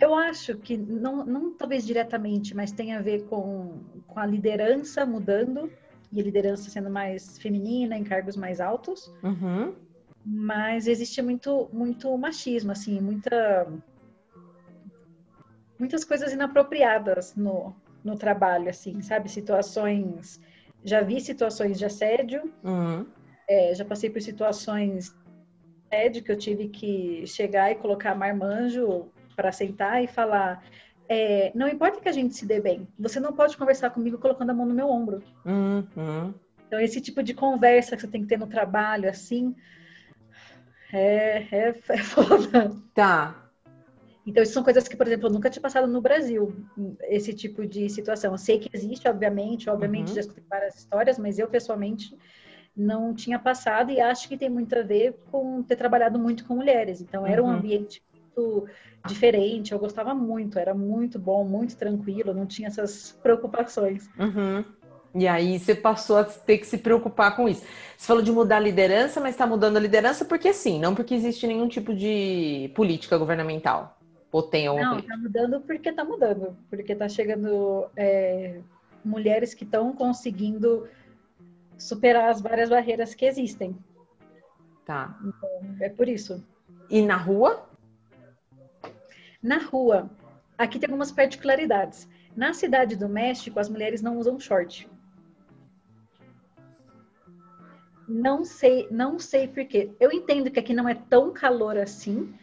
Eu acho que, não, não talvez diretamente, mas tem a ver com, com a liderança mudando e liderança sendo mais feminina, em cargos mais altos. Uhum. Mas existe muito, muito machismo, assim, muita, muitas coisas inapropriadas no, no trabalho, assim, sabe? Situações. Já vi situações de assédio, uhum. é, já passei por situações de assédio que eu tive que chegar e colocar marmanjo para sentar e falar: é, não importa que a gente se dê bem, você não pode conversar comigo colocando a mão no meu ombro. Uhum. Então, esse tipo de conversa que você tem que ter no trabalho, assim, é, é, é foda. Tá. Então, isso são coisas que, por exemplo, eu nunca tinha passado no Brasil, esse tipo de situação. Eu sei que existe, obviamente, obviamente uhum. já escutei várias histórias, mas eu, pessoalmente, não tinha passado e acho que tem muito a ver com ter trabalhado muito com mulheres. Então, era um uhum. ambiente muito diferente, eu gostava muito, era muito bom, muito tranquilo, não tinha essas preocupações. Uhum. E aí você passou a ter que se preocupar com isso. Você falou de mudar a liderança, mas está mudando a liderança porque sim, não porque existe nenhum tipo de política governamental. Ou tem alguma Não, está mudando porque está mudando. Porque está chegando é, mulheres que estão conseguindo superar as várias barreiras que existem. Tá. Então, é por isso. E na rua? Na rua, aqui tem algumas particularidades. Na cidade do México, as mulheres não usam short. Não sei, não sei por quê. Eu entendo que aqui não é tão calor assim,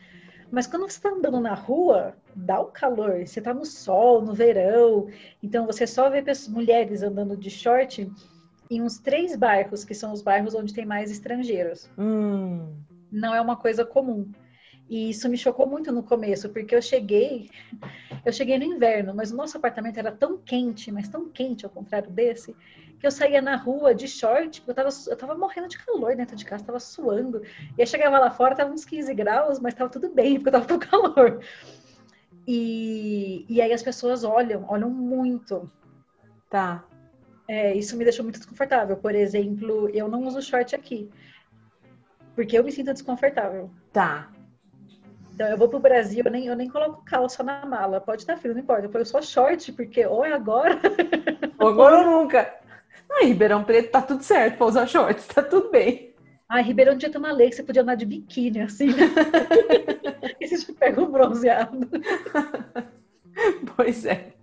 mas quando você está andando na rua, dá o calor. Você está no sol, no verão, então você só vê pessoas, mulheres andando de short em uns três bairros, que são os bairros onde tem mais estrangeiros. Hum. Não é uma coisa comum. E isso me chocou muito no começo, porque eu cheguei, eu cheguei no inverno, mas o nosso apartamento era tão quente, mas tão quente ao contrário desse, que eu saía na rua de short, eu tava, eu tava morrendo de calor dentro de casa, tava suando. E aí chegava lá fora, tava uns 15 graus, mas tava tudo bem, porque eu tava com calor. E, e aí as pessoas olham, olham muito. Tá. É, isso me deixou muito desconfortável. Por exemplo, eu não uso short aqui. Porque eu me sinto desconfortável. Tá. Então, eu vou pro Brasil, eu nem, eu nem coloco calça na mala. Pode estar frio, não importa. Eu só short, porque ou é agora. Ou agora ou nunca. Aí, Ribeirão Preto tá tudo certo pra usar shorts, tá tudo bem. Ai, Ribeirão tinha uma lei que você podia andar de biquíni, assim. e você já pega um bronzeado. pois é.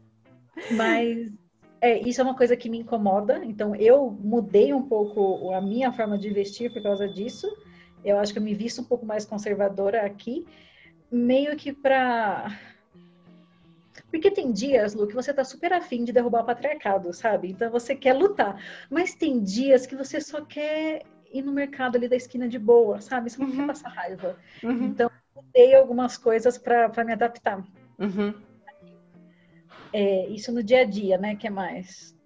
Mas é, isso é uma coisa que me incomoda. Então, eu mudei um pouco a minha forma de vestir por causa disso. Eu acho que eu me visto um pouco mais conservadora aqui meio que pra. Porque tem dias, Lu, que você tá super afim de derrubar o patriarcado, sabe? Então você quer lutar. Mas tem dias que você só quer ir no mercado ali da esquina de boa, sabe? Você não uhum. quer passar raiva. Uhum. Então, eu mudei algumas coisas para me adaptar. Uhum. É, isso no dia a dia, né? Que é mais?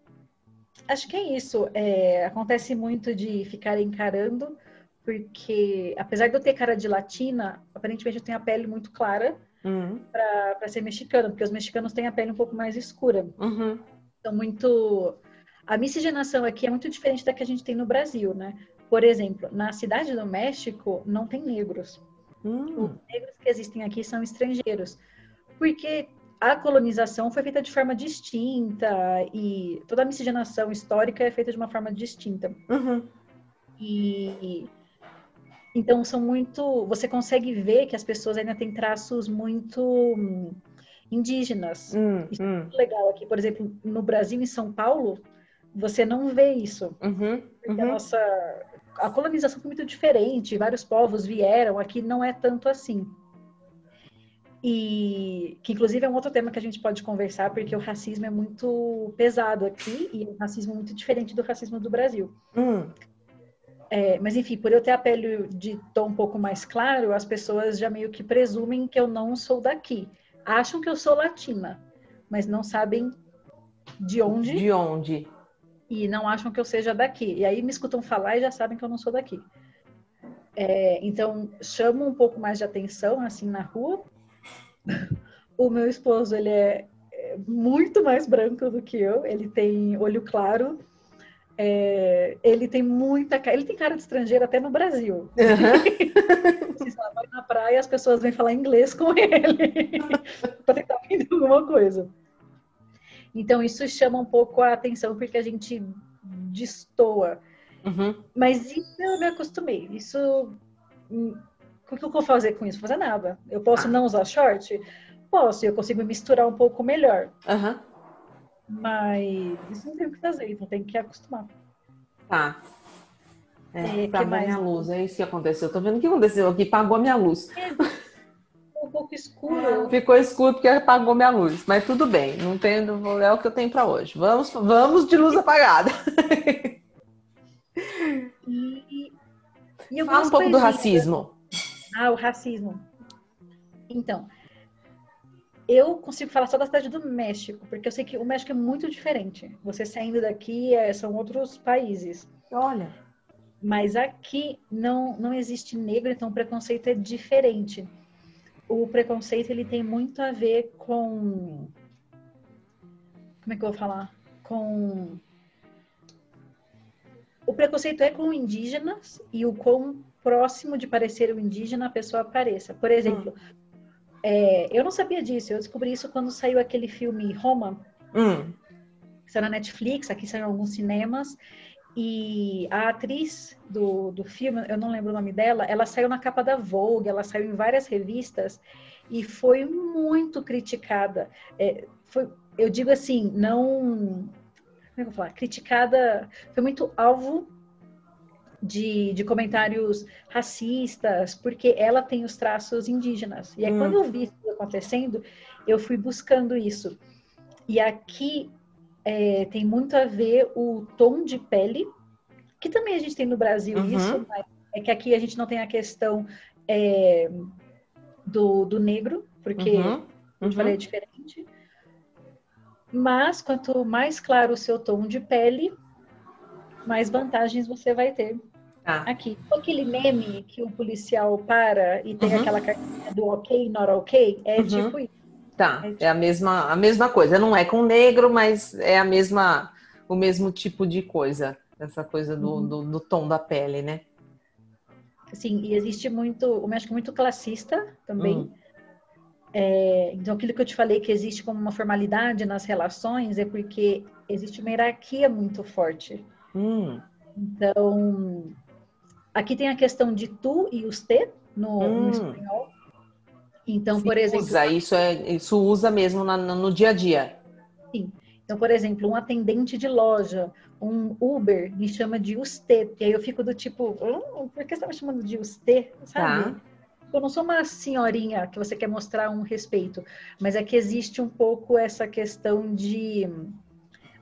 Acho que é isso. É, acontece muito de ficar encarando, porque apesar de eu ter cara de latina, aparentemente eu tenho a pele muito clara uhum. para ser mexicana, porque os mexicanos têm a pele um pouco mais escura. Uhum. Então, muito. A miscigenação aqui é muito diferente da que a gente tem no Brasil, né? Por exemplo, na cidade do México não tem negros. Hum. Os negros que existem aqui são estrangeiros. Porque a colonização foi feita de forma distinta e toda a miscigenação histórica é feita de uma forma distinta. Uhum. E então são muito, você consegue ver que as pessoas ainda têm traços muito hum, indígenas. Hum, isso hum. é muito legal aqui, por exemplo, no Brasil, em São Paulo, você não vê isso. Uhum, porque a uhum. nossa a colonização foi muito diferente, vários povos vieram, aqui não é tanto assim. E que inclusive é um outro tema que a gente pode conversar, porque o racismo é muito pesado aqui e o racismo é muito diferente do racismo do Brasil. Hum. É, mas enfim, por eu ter a pele de tom um pouco mais claro, as pessoas já meio que presumem que eu não sou daqui. Acham que eu sou latina, mas não sabem de onde. De onde? E não acham que eu seja daqui. E aí me escutam falar e já sabem que eu não sou daqui. É, então, chamo um pouco mais de atenção, assim, na rua. O meu esposo, ele é muito mais branco do que eu. Ele tem olho claro. É, ele tem muita cara. Ele tem cara de estrangeiro até no Brasil. Uhum. vai na praia as pessoas vêm falar inglês com ele para tentar vender alguma coisa. Então isso chama um pouco a atenção porque a gente destoa. Uhum. Mas isso eu me acostumei. Isso. O que eu vou fazer com isso? Fazer nada. Eu posso Ah. não usar short? Posso, eu consigo misturar um pouco melhor. Uhum. Mas isso não tem o que fazer, então tem que acostumar. Tá. É, É, que apagou mais? minha luz, é isso que aconteceu. Tô vendo o que aconteceu aqui, apagou minha luz. Um pouco escuro. Ficou escuro porque apagou minha luz, mas tudo bem, não tem, é o que eu tenho para hoje. Vamos, vamos de luz apagada. E, e Fala um pouco do racismo. Ah, o racismo. Então, eu consigo falar só da cidade do México, porque eu sei que o México é muito diferente. Você saindo daqui, é, são outros países. Olha. Mas aqui não, não existe negro, então o preconceito é diferente. O preconceito ele tem muito a ver com. Como é que eu vou falar? Com. O preconceito é com indígenas e o quão próximo de parecer o indígena a pessoa pareça. Por exemplo, é, eu não sabia disso, eu descobri isso quando saiu aquele filme Roma, Hum. que saiu na Netflix, aqui saiu em alguns cinemas. E a atriz do, do filme, eu não lembro o nome dela, ela saiu na capa da Vogue, ela saiu em várias revistas e foi muito criticada. É, foi, eu digo assim, não. Como é que eu vou falar? Criticada, foi muito alvo de, de comentários racistas, porque ela tem os traços indígenas. E aí, Hum. quando eu vi isso acontecendo, eu fui buscando isso. E aqui é, tem muito a ver o tom de pele, que também a gente tem no Brasil Uhum. isso, mas é que aqui a gente não tem a questão é, do, do negro, porque Uhum. eu falei é diferente. Mas quanto mais claro o seu tom de pele, mais vantagens você vai ter Tá. aqui. Aquele meme que o policial para e tem Uhum. aquela cartinha do ok, not ok, é Uhum. tipo isso. Tá, é a mesma, a mesma coisa. Não é com negro, mas é a mesma, o mesmo tipo de coisa. Essa coisa do, Uhum. do, do tom da pele, né? Assim, e existe muito, o México é muito classista também. Hum. É, então, aquilo que eu te falei que existe como uma formalidade nas relações é porque existe uma hierarquia muito forte. Hum. Então, aqui tem a questão de tu e os te no, no Hum. espanhol. Então, por exemplo, usa, isso, é, isso usa mesmo na- no dia a dia. então, por exemplo, um atendente de loja, um Uber me chama de usted, e aí eu fico do tipo, "Hum, por que você tá me chamando de usted? Sabe? Tá. Eu não sou uma senhorinha que você quer mostrar um respeito, mas é que existe um pouco essa questão de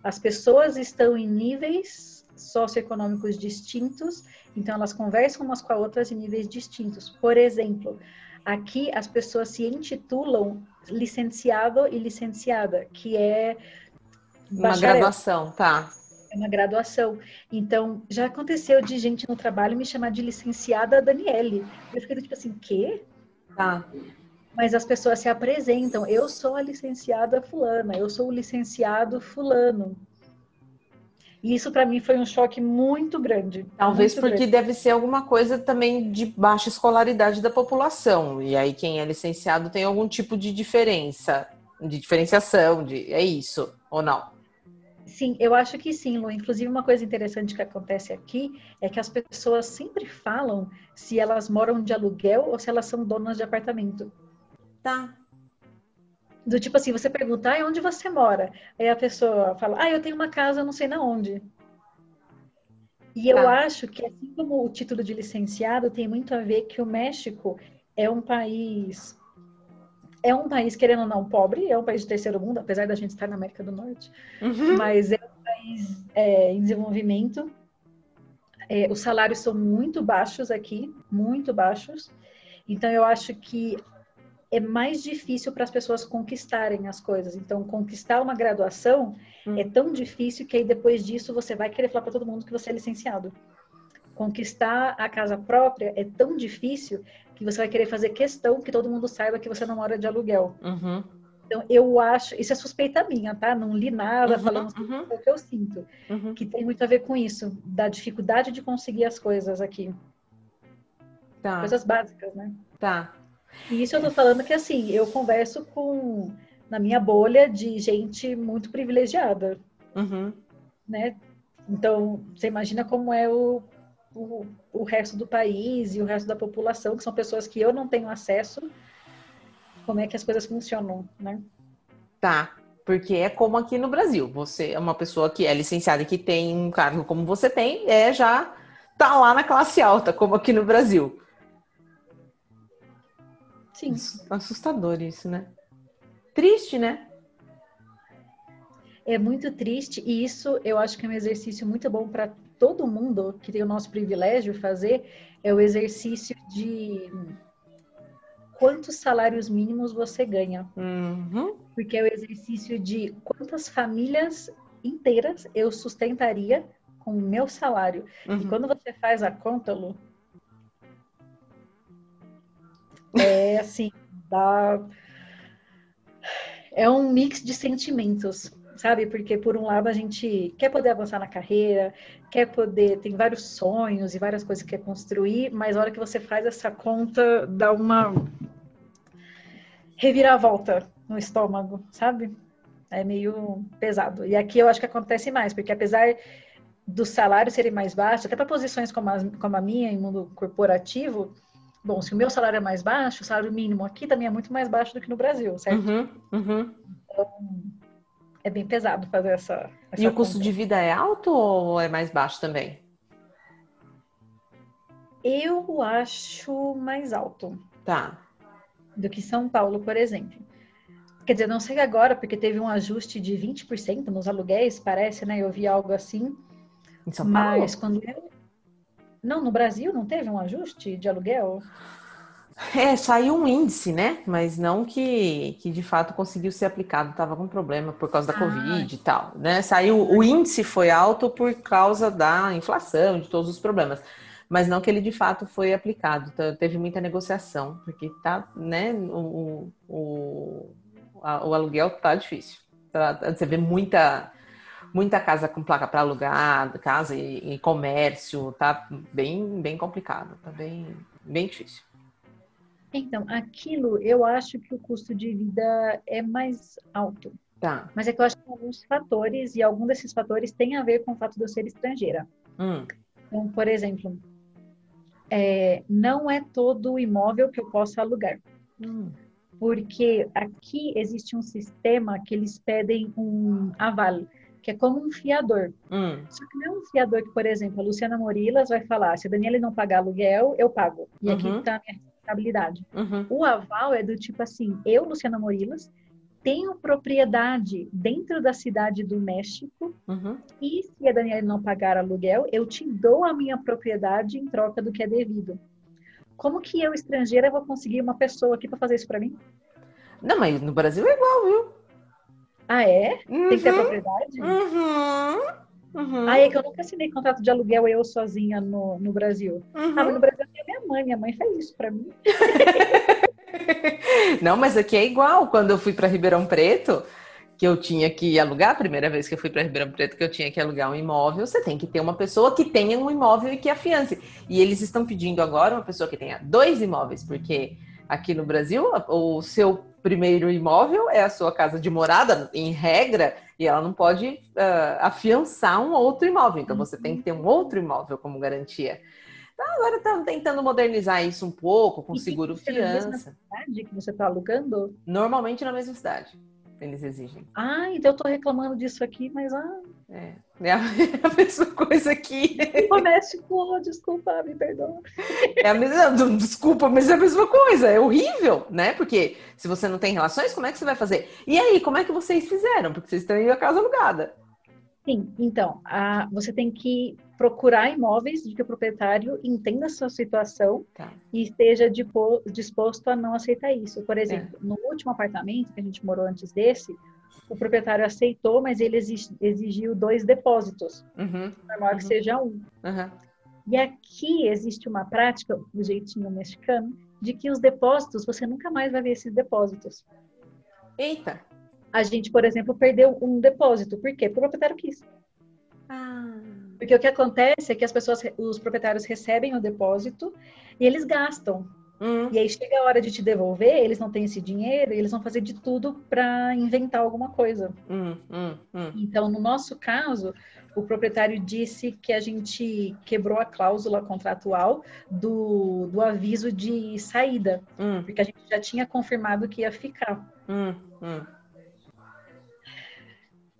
as pessoas estão em níveis socioeconômicos distintos, então elas conversam umas com as outras em níveis distintos. Por exemplo, aqui as pessoas se intitulam licenciado e licenciada, que é uma graduação, tá? É uma graduação. Então, já aconteceu de gente no trabalho me chamar de licenciada Daniele. Eu fiquei tipo assim, quê? Tá. Mas as pessoas se apresentam. Eu sou a licenciada fulana, eu sou o licenciado fulano. E isso para mim foi um choque muito grande. Talvez muito porque grande. deve ser alguma coisa também de baixa escolaridade da população. E aí quem é licenciado tem algum tipo de diferença, de diferenciação, de é isso ou não? Sim, eu acho que sim, Lu. Inclusive, uma coisa interessante que acontece aqui é que as pessoas sempre falam se elas moram de aluguel ou se elas são donas de apartamento. Tá. Do tipo assim, você pergunta, ah, onde você mora? Aí a pessoa fala, ah, eu tenho uma casa, não sei na onde. E eu Tá. acho que, assim como o título de licenciado, tem muito a ver que o México é um país. É um país, querendo ou não, pobre, é um país de terceiro mundo, apesar da gente estar na América do Norte, Uhum. mas é um país é, em desenvolvimento. É, os salários são muito baixos aqui, muito baixos. Então, eu acho que é mais difícil para as pessoas conquistarem as coisas. Então, conquistar uma graduação Hum. é tão difícil que aí depois disso você vai querer falar para todo mundo que você é licenciado. Conquistar a casa própria é tão difícil que você vai querer fazer questão que todo mundo saiba que você não mora de aluguel. Uhum. Então, eu acho, isso é suspeita minha, tá? Não li nada Uhum, falando uhum. o que eu sinto, Uhum. que tem muito a ver com isso, da dificuldade de conseguir as coisas aqui, Tá. coisas básicas, né? Tá. E isso eu tô falando que assim, eu converso com na minha bolha de gente muito privilegiada, Uhum. né? Então, você imagina como é o, o, o resto do país e o resto da população, que são pessoas que eu não tenho acesso, como é que as coisas funcionam, né? Tá. Porque é como aqui no Brasil. Você é uma pessoa que é licenciada e que tem um cargo como você tem, é já tá lá na classe alta, como aqui no Brasil. Sim. Assustador isso, né? Triste, né? É muito triste e isso eu acho que é um exercício muito bom para todo mundo que tem o nosso privilégio fazer, é o exercício de quantos salários mínimos você ganha. Uhum. Porque é o exercício de quantas famílias inteiras eu sustentaria com o meu salário. E Uhum. quando você faz a conta, Lu, é assim, dá... é um mix de sentimentos, sabe? Porque por um lado a gente quer poder avançar na carreira, quer poder, tem vários sonhos e várias coisas que quer construir, mas a hora que você faz essa conta, dá uma reviravolta no estômago, sabe? É meio pesado. E aqui eu acho que acontece mais, porque apesar dos salários serem mais baixos, até para posições como a, como a minha em mundo corporativo, bom, se o meu salário é mais baixo, o salário mínimo aqui também é muito mais baixo do que no Brasil, certo? Uhum. Uhum. É bem pesado fazer essa. essa E o custo conta. de vida é alto ou é mais baixo também? Eu acho mais alto Tá. do que São Paulo, por exemplo. Quer dizer, não sei agora, porque teve um ajuste de 20% nos aluguéis, parece, né? Eu vi algo assim. Em São Paulo? Mas quando eu. Não, no Brasil não teve um ajuste de aluguel? É, saiu um índice, né? Mas não que, que de fato conseguiu ser aplicado, estava com problema por causa da Ah. Covid e tal, né? Saiu, o índice foi alto por causa da inflação, de todos os problemas, mas não que ele de fato foi aplicado. Então, teve muita negociação, porque tá, né? O, o, a- o aluguel tá difícil. Tá- você vê muita muita casa com placa para alugar, casa e, e comércio, tá bem bem complicado, tá bem bem difícil. Então, aquilo eu acho que o custo de vida é mais alto. Tá. Mas é que eu acho que alguns fatores, e algum desses fatores tem a ver com o fato de eu ser estrangeira. Hum. Então, por exemplo, é, não é todo imóvel que eu possa alugar. Hum. Porque aqui existe um sistema que eles pedem um aval, que é como um fiador. Hum. Só que não é um fiador que, por exemplo, a Luciana Morilas vai falar, se a Daniela não pagar aluguel, eu pago. E aqui Uhum. está a minha responsabilidade. Uhum. O aval é do tipo assim, eu, Luciana Morilas, tenho propriedade dentro da cidade do México Uhum. e se a Daniela não pagar aluguel, eu te dou a minha propriedade em troca do que é devido. Como que eu, estrangeira, vou conseguir uma pessoa aqui para fazer isso para mim? Não, mas no Brasil é igual, viu? Ah, é? Uhum. Tem que ter propriedade? Uhum. Uhum. Ah, é que eu nunca assinei contrato de aluguel eu sozinha no, no Brasil. Uhum. Ah, mas no Brasil tem minha mãe. Minha mãe fez isso para mim. Não, mas aqui é igual. Quando eu fui para Ribeirão Preto, que eu tinha que alugar, a primeira vez que eu fui para Ribeirão Preto, que eu tinha que alugar um imóvel, você tem que ter uma pessoa que tenha um imóvel e que afiance. E eles estão pedindo agora uma pessoa que tenha dois imóveis, porque aqui no Brasil, o seu primeiro imóvel é a sua casa de morada, em regra, e ela não pode uh, afiançar um outro imóvel. Então você tem que ter um outro imóvel como garantia. Então agora estamos tentando modernizar isso um pouco, com E seguro fica na mesma fiança. cidade que você está alugando? Normalmente na mesma cidade. Eles exigem. Ah, então eu tô reclamando disso aqui, mas ah, É, é a, é mesma coisa aqui. o México, desculpa, me perdoa. É a mesma, desculpa, mas é a mesma coisa. É horrível, né? Porque se você não tem relações, como é que você vai fazer? E aí, como é que vocês fizeram? Porque vocês têm a casa alugada. Sim, então, a, você tem que procurar imóveis de que o proprietário entenda a sua situação Tá. e esteja disposto a não aceitar isso. Por exemplo, no último apartamento que a gente morou antes desse, o proprietário aceitou, mas ele exi- exigiu dois depósitos. Uhum, Normal que Uhum. seja um. uhum. E aqui existe uma prática, do jeitinho mexicano, de que os depósitos, você nunca mais vai ver esses depósitos. Eita. A gente, por exemplo, perdeu um depósito. Por quê? Porque o proprietário quis. Ah. Porque o que acontece é que as pessoas, os proprietários recebem o depósito e eles gastam. Hum, E aí chega a hora de te devolver, eles não têm esse dinheiro e eles vão fazer de tudo para inventar alguma coisa. hum, hum, hum. Então, no nosso caso, o proprietário disse que a gente quebrou a cláusula contratual do, do aviso de saída, Hum, porque a gente já tinha confirmado que ia ficar. hum.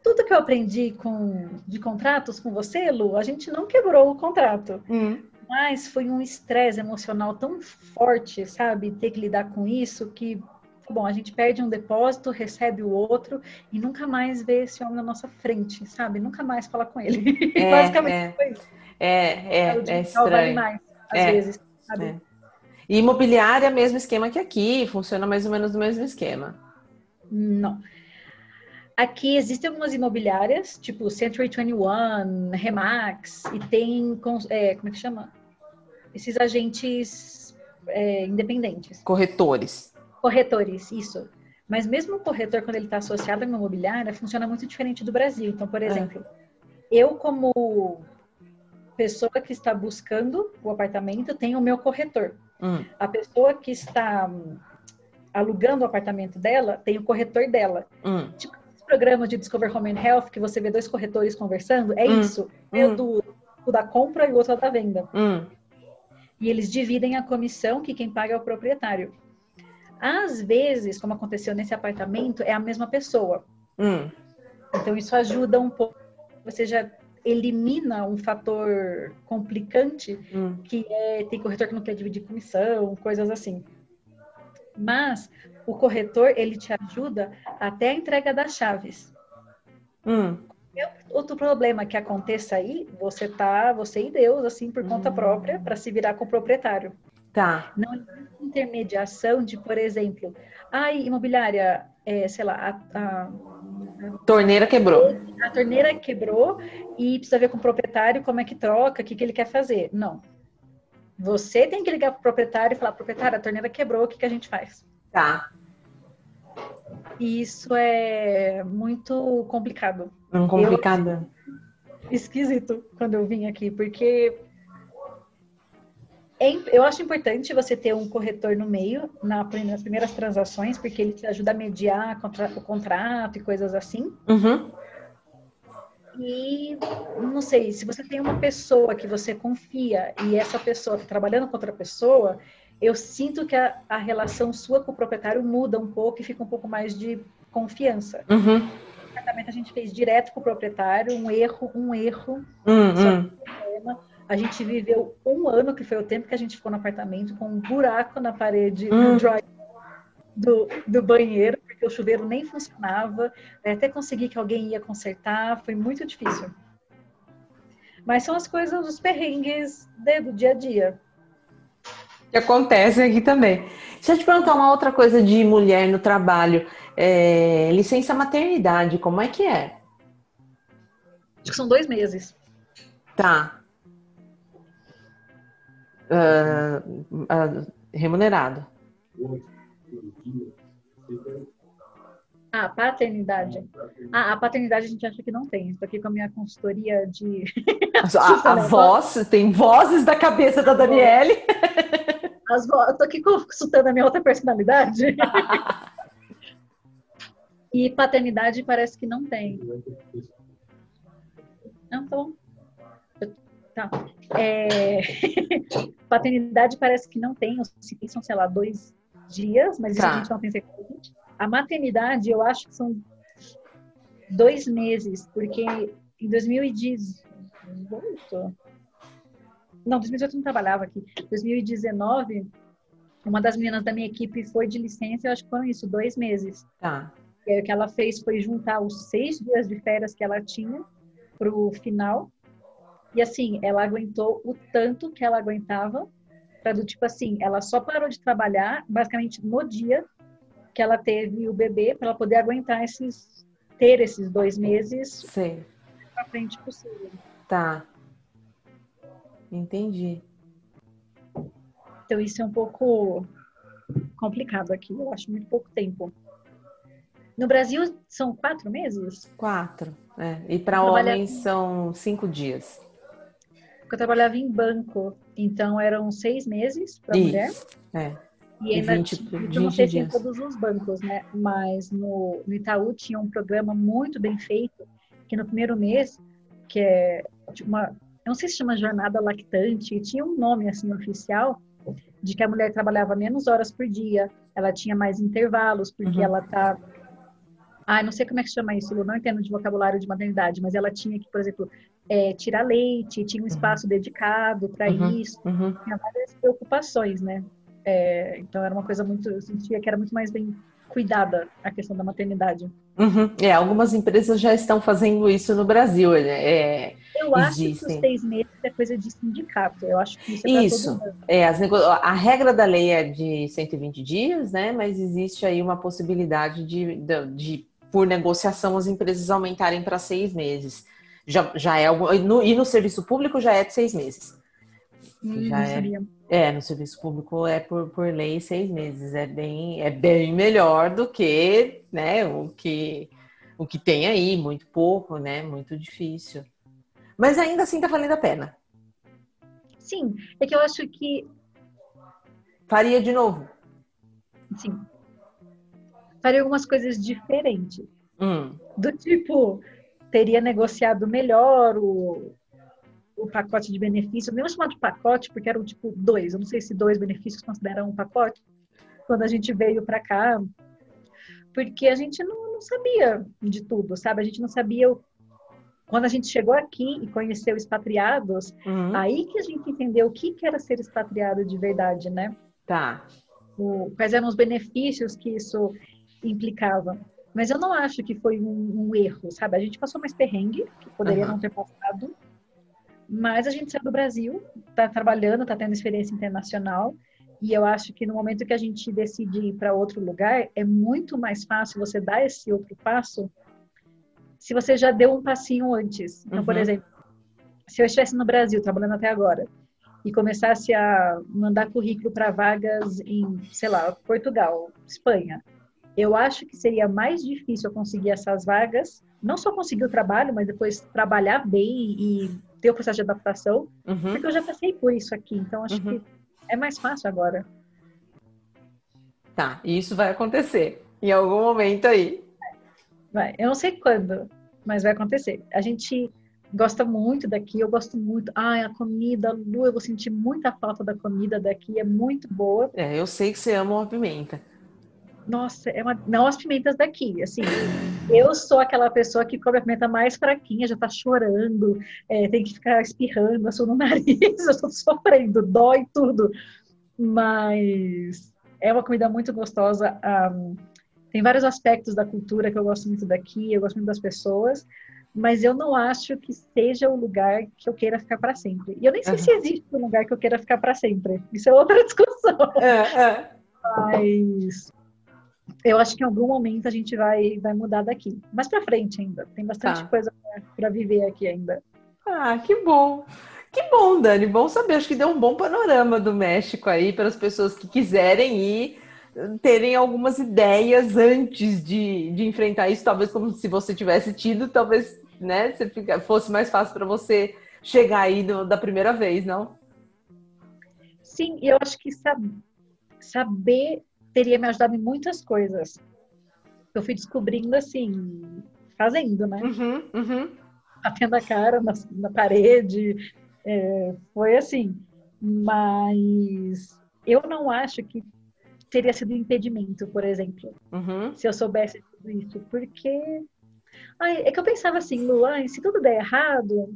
Tudo que eu aprendi com, de contratos com você, Lu, a gente não quebrou o contrato. Mas foi um estresse emocional tão forte, sabe? Ter que lidar com isso que, bom, a gente perde um depósito, recebe o outro e nunca mais vê esse homem na nossa frente, sabe? Nunca mais fala com ele. É, Basicamente é. foi isso. É, é, é vale estranho. mais, às É, vezes, sabe? é. E imobiliária, mesmo esquema que aqui, funciona mais ou menos do mesmo esquema. Não. Aqui existem algumas imobiliárias, tipo Century 21, Remax, e tem, é, como é que chama? Esses agentes é, independentes. Corretores. Corretores, isso. Mas mesmo o corretor, quando ele está associado a uma imobiliária, funciona muito diferente do Brasil. Então, por exemplo, eu como pessoa que está buscando o apartamento, tenho o meu corretor. Hum, A pessoa que está hum, alugando o apartamento dela, tem o corretor dela. hum, Tipo, esse programa de Discover Home and Health, que você vê dois corretores conversando, é Hum, isso. É hum. o do, da compra e o outro é da venda. E eles dividem a comissão que quem paga é o proprietário. Às vezes, como aconteceu nesse apartamento, é a mesma pessoa. Hum, Então isso ajuda um pouco. Você já elimina um fator complicante hum. que é tem corretor que não quer dividir comissão, coisas assim. Mas o corretor ele te ajuda até a entrega das chaves. Hum. Outro problema que aconteça aí, você tá, você e Deus, assim, por conta Hum. própria, para se virar com o proprietário. Tá. Não existe intermediação de, por exemplo, ai, imobiliária, é, sei lá, a, a, Torneira quebrou. a torneira quebrou e precisa ver com o proprietário como é que troca, o que, que ele quer fazer. Não. Você tem que ligar para o proprietário e falar, proprietário, a torneira quebrou, o que, que a gente faz? Tá. E isso é muito complicado. Um complicado. Esquisito quando eu vim aqui, porque é eu acho importante você ter um corretor no meio na- nas primeiras transações, porque ele te ajuda a mediar contra- o contrato e coisas assim. Uhum. E não sei, se você tem uma pessoa que você confia e essa pessoa está trabalhando com outra pessoa, eu sinto que a, a relação sua com o proprietário muda um pouco e fica um pouco mais de confiança. Uhum. O tratamento a gente fez direto com o proprietário, um erro, um erro. Hum, Só hum. A gente viveu um ano, que foi o tempo que a gente ficou no apartamento, com um buraco na parede Hum. do, do, banheiro, porque o chuveiro nem funcionava. Aí Até conseguir que alguém ia consertar, foi muito difícil. Mas são as coisas, os perrengues do dia a dia. Que acontece aqui também. Deixa eu te perguntar uma outra coisa de mulher no trabalho. É, licença maternidade, como é que é? Acho que são dois meses. Tá. Uh, uh, remunerado. Ah, paternidade. Ah, a paternidade a gente acha que não tem. Estou aqui com a minha consultoria de. a, a voz, tem vozes da cabeça da Daniele. As vo... Estou aqui consultando a minha outra personalidade. e paternidade parece que não tem. Então, tá. É... paternidade parece que não tem. São, sei lá, dois dias, mas isso tá. a gente não tem certeza. A maternidade, eu acho que são dois meses, porque em 2018. Não, 2018 eu não trabalhava aqui. 2019, uma das meninas da minha equipe foi de licença, eu acho que foram isso, dois meses. Tá. E aí, o que ela fez foi juntar os seis dias de férias que ela tinha para o final. E assim, ela aguentou o tanto que ela aguentava, para do tipo assim, ela só parou de trabalhar basicamente no dia que ela teve o bebê para ela poder aguentar esses ter esses dois meses para frente possível. Tá. Entendi. Então isso é um pouco complicado aqui. Eu acho muito pouco tempo. No Brasil são quatro meses? Quatro. É. E para homens são cinco dias. Porque eu trabalhava em banco, então eram seis meses para mulher. É. E ainda 20, 20 eu não sei se em todos os bancos, né? Mas no, no Itaú tinha um programa muito bem feito, que no primeiro mês, que é tipo uma, não sei se chama jornada lactante, tinha um nome assim oficial, de que a mulher trabalhava menos horas por dia, ela tinha mais intervalos, porque uhum. ela tá Ai, não sei como é que chama isso, eu não entendo de vocabulário de maternidade, mas ela tinha que, por exemplo, é, tirar leite, tinha um uhum. espaço uhum. dedicado para uhum. isso, uhum. tinha várias preocupações, né? É, então era uma coisa muito, eu sentia que era muito mais bem cuidada a questão da maternidade. Uhum. É, algumas empresas já estão fazendo isso no Brasil. Né? É, eu acho existem. que os seis meses é coisa de sindicato. Eu acho que isso é Isso. É, as. A regra da lei é de 120 dias, né? Mas existe aí uma possibilidade de, de, de por negociação, as empresas aumentarem para seis meses. Já, já é algo. No, e no serviço público já é de seis meses. Hum, já é. É, no serviço público é por, por lei seis meses. É bem, é bem melhor do que né, o, que, o que tem aí, muito pouco, né? Muito difícil. Mas ainda assim tá valendo a pena. Sim, é que eu acho que. Faria de novo? Sim. Faria algumas coisas diferentes. Hum. Do tipo, teria negociado melhor o, o pacote de benefícios, nem chamado de pacote, porque eram tipo dois, eu não sei se dois benefícios consideram um pacote, quando a gente veio para cá, porque a gente não, não, sabia de tudo, sabe? A gente não sabia. O... Quando a gente chegou aqui e conheceu expatriados, uhum. aí que a gente entendeu o que, que era ser expatriado de verdade, né? Tá. O, quais eram os benefícios que isso implicava. Mas eu não acho que foi um, um erro, sabe? A gente passou mais perrengue, que poderia uhum. não ter passado, mas a gente saiu do Brasil, está trabalhando, está tendo experiência internacional. E eu acho que no momento que a gente decide ir para outro lugar, é muito mais fácil você dar esse outro passo se você já deu um passinho antes. Então, uhum. por exemplo, se eu estivesse no Brasil, trabalhando até agora, e começasse a mandar currículo para vagas em, sei lá, Portugal, Espanha, eu acho que seria mais difícil eu conseguir essas vagas, não só conseguir o trabalho, mas depois trabalhar bem e ter o processo de adaptação, uhum. porque eu já passei por isso aqui, então acho uhum. que é mais fácil agora. Tá, e isso vai acontecer em algum momento aí. Vai, eu não sei quando, mas vai acontecer. A gente gosta muito daqui, eu gosto muito. Ai, a comida, Lu, eu vou sentir muita falta da comida daqui, é muito boa. É, eu sei que você ama uma pimenta nossa, é uma, não as pimentas daqui, assim, eu sou aquela pessoa que come a pimenta mais fraquinha, já tá chorando, é, tem que ficar espirrando, assim, no nariz, eu tô sofrendo, dói tudo, mas é uma comida muito gostosa, um, tem vários aspectos da cultura que eu gosto muito daqui, eu gosto muito das pessoas, mas eu não acho que seja o lugar que eu queira ficar para sempre. E eu nem sei uhum. se existe um lugar que eu queira ficar para sempre. Isso é outra discussão. É. Mas eu acho que em algum momento a gente vai, vai mudar daqui. Mais para frente ainda. Tem bastante tá. coisa para viver aqui ainda. Ah, que bom. Que bom, Dani. Bom saber. Acho que deu um bom panorama do México aí para as pessoas que quiserem ir terem algumas ideias antes de, de enfrentar isso, talvez como se você tivesse tido, talvez né, fica, fosse mais fácil para você chegar aí do, da primeira vez, não? Sim, eu acho que sab saber teria me ajudado em muitas coisas. Eu fui descobrindo assim, fazendo, né? Uhum, uhum. Batendo a cara na, na parede, é, foi assim. Mas eu não acho que teria sido um impedimento, por exemplo, uhum. se eu soubesse tudo isso. Porque ai, é que eu pensava assim, Luan, se tudo der errado,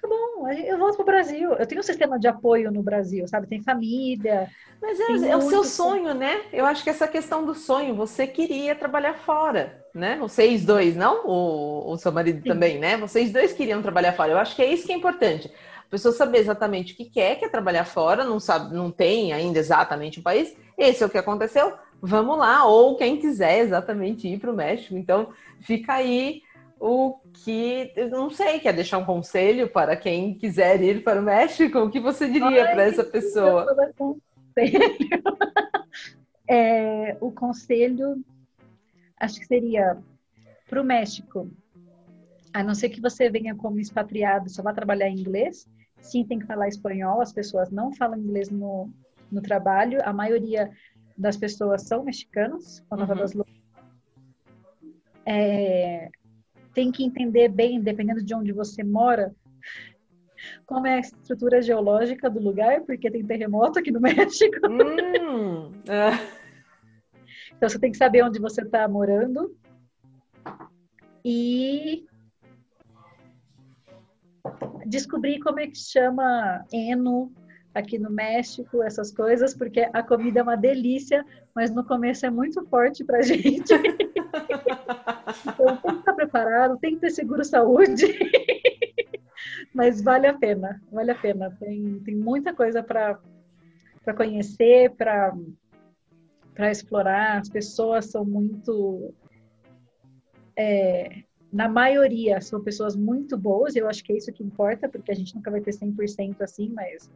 tá bom, eu volto pro Brasil. Eu tenho um sistema de apoio no Brasil, sabe? Tem família. Mas é, é o seu sonho, né? Eu acho que essa questão do sonho, você queria trabalhar fora, né? Vocês dois, não? O, o seu marido Sim. também, né? Vocês dois queriam trabalhar fora. Eu acho que é isso que é importante. Pessoa saber exatamente o que quer, quer trabalhar fora, não sabe, não tem ainda exatamente o país, esse é o que aconteceu, vamos lá, ou quem quiser exatamente ir para o México. Então, fica aí o que, eu não sei, quer deixar um conselho para quem quiser ir para o México? O que você diria para essa pessoa? é, o conselho, acho que seria para o México, a não ser que você venha como expatriado, só vai trabalhar em inglês, sim, tem que falar espanhol, as pessoas não falam inglês no, no trabalho. A maioria das pessoas são mexicanos, uhum. é, tem que entender bem, dependendo de onde você mora, como é a estrutura geológica do lugar, porque tem terremoto aqui no México. Hum, é. Então você tem que saber onde você está morando. E descobrir como é que chama Eno, aqui no México, essas coisas, porque a comida é uma delícia, mas no começo é muito forte pra gente. então tem que estar preparado, tem que ter seguro saúde. mas vale a pena, vale a pena. Tem, tem muita coisa para conhecer, para explorar. As pessoas são muito. É, na maioria, são pessoas muito boas, eu acho que é isso que importa, porque a gente nunca vai ter 100% assim, mas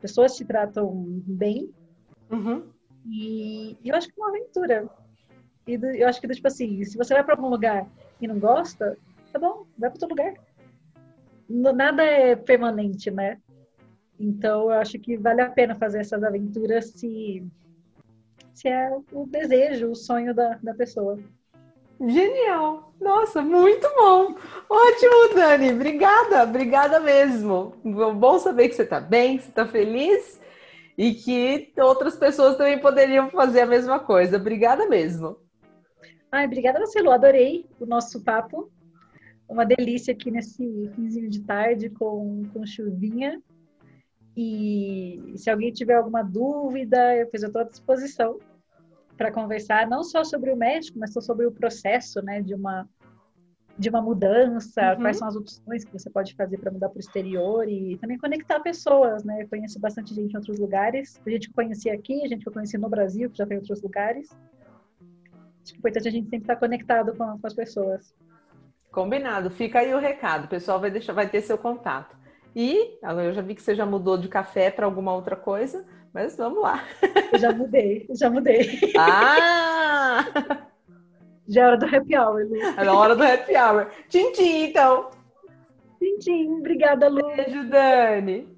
pessoas te tratam bem. Uhum. E, eu acho que é uma aventura. E do, eu acho que, tipo assim, se você vai para algum lugar e não gosta, tá bom, vai para outro lugar. Nada é permanente, né? Então, eu acho que vale a pena fazer essas aventuras se, se é o desejo, o sonho da, da pessoa. Genial! Nossa, muito bom! Ótimo, Dani! Obrigada, obrigada mesmo. Bom saber que você está bem, que você está feliz e que outras pessoas também poderiam fazer a mesma coisa. Obrigada mesmo. Ai, obrigada Lu. Adorei o nosso papo. Uma delícia aqui nesse finzinho de tarde com, com chuvinha. E se alguém tiver alguma dúvida, eu estou à disposição para conversar não só sobre o médico, mas sobre o processo, né, de uma de uma mudança, uhum. quais são as opções que você pode fazer para mudar para o exterior e também conectar pessoas, né? Eu conheço bastante gente em outros lugares, a gente que conheci aqui, a gente que eu conheci no Brasil, que já tem outros lugares. Acho que é importante a gente sempre estar conectado com, com as pessoas. Combinado. Fica aí o recado. O pessoal vai deixar, vai ter seu contato. E eu já vi que você já mudou de café para alguma outra coisa. Mas vamos lá. Eu já mudei, já mudei. Ah! Já é hora do happy hour, Lu. É a hora do happy hour. Tchim, tchim, então. Tchim, tchim. Obrigada, Lu. Beijo, Dani.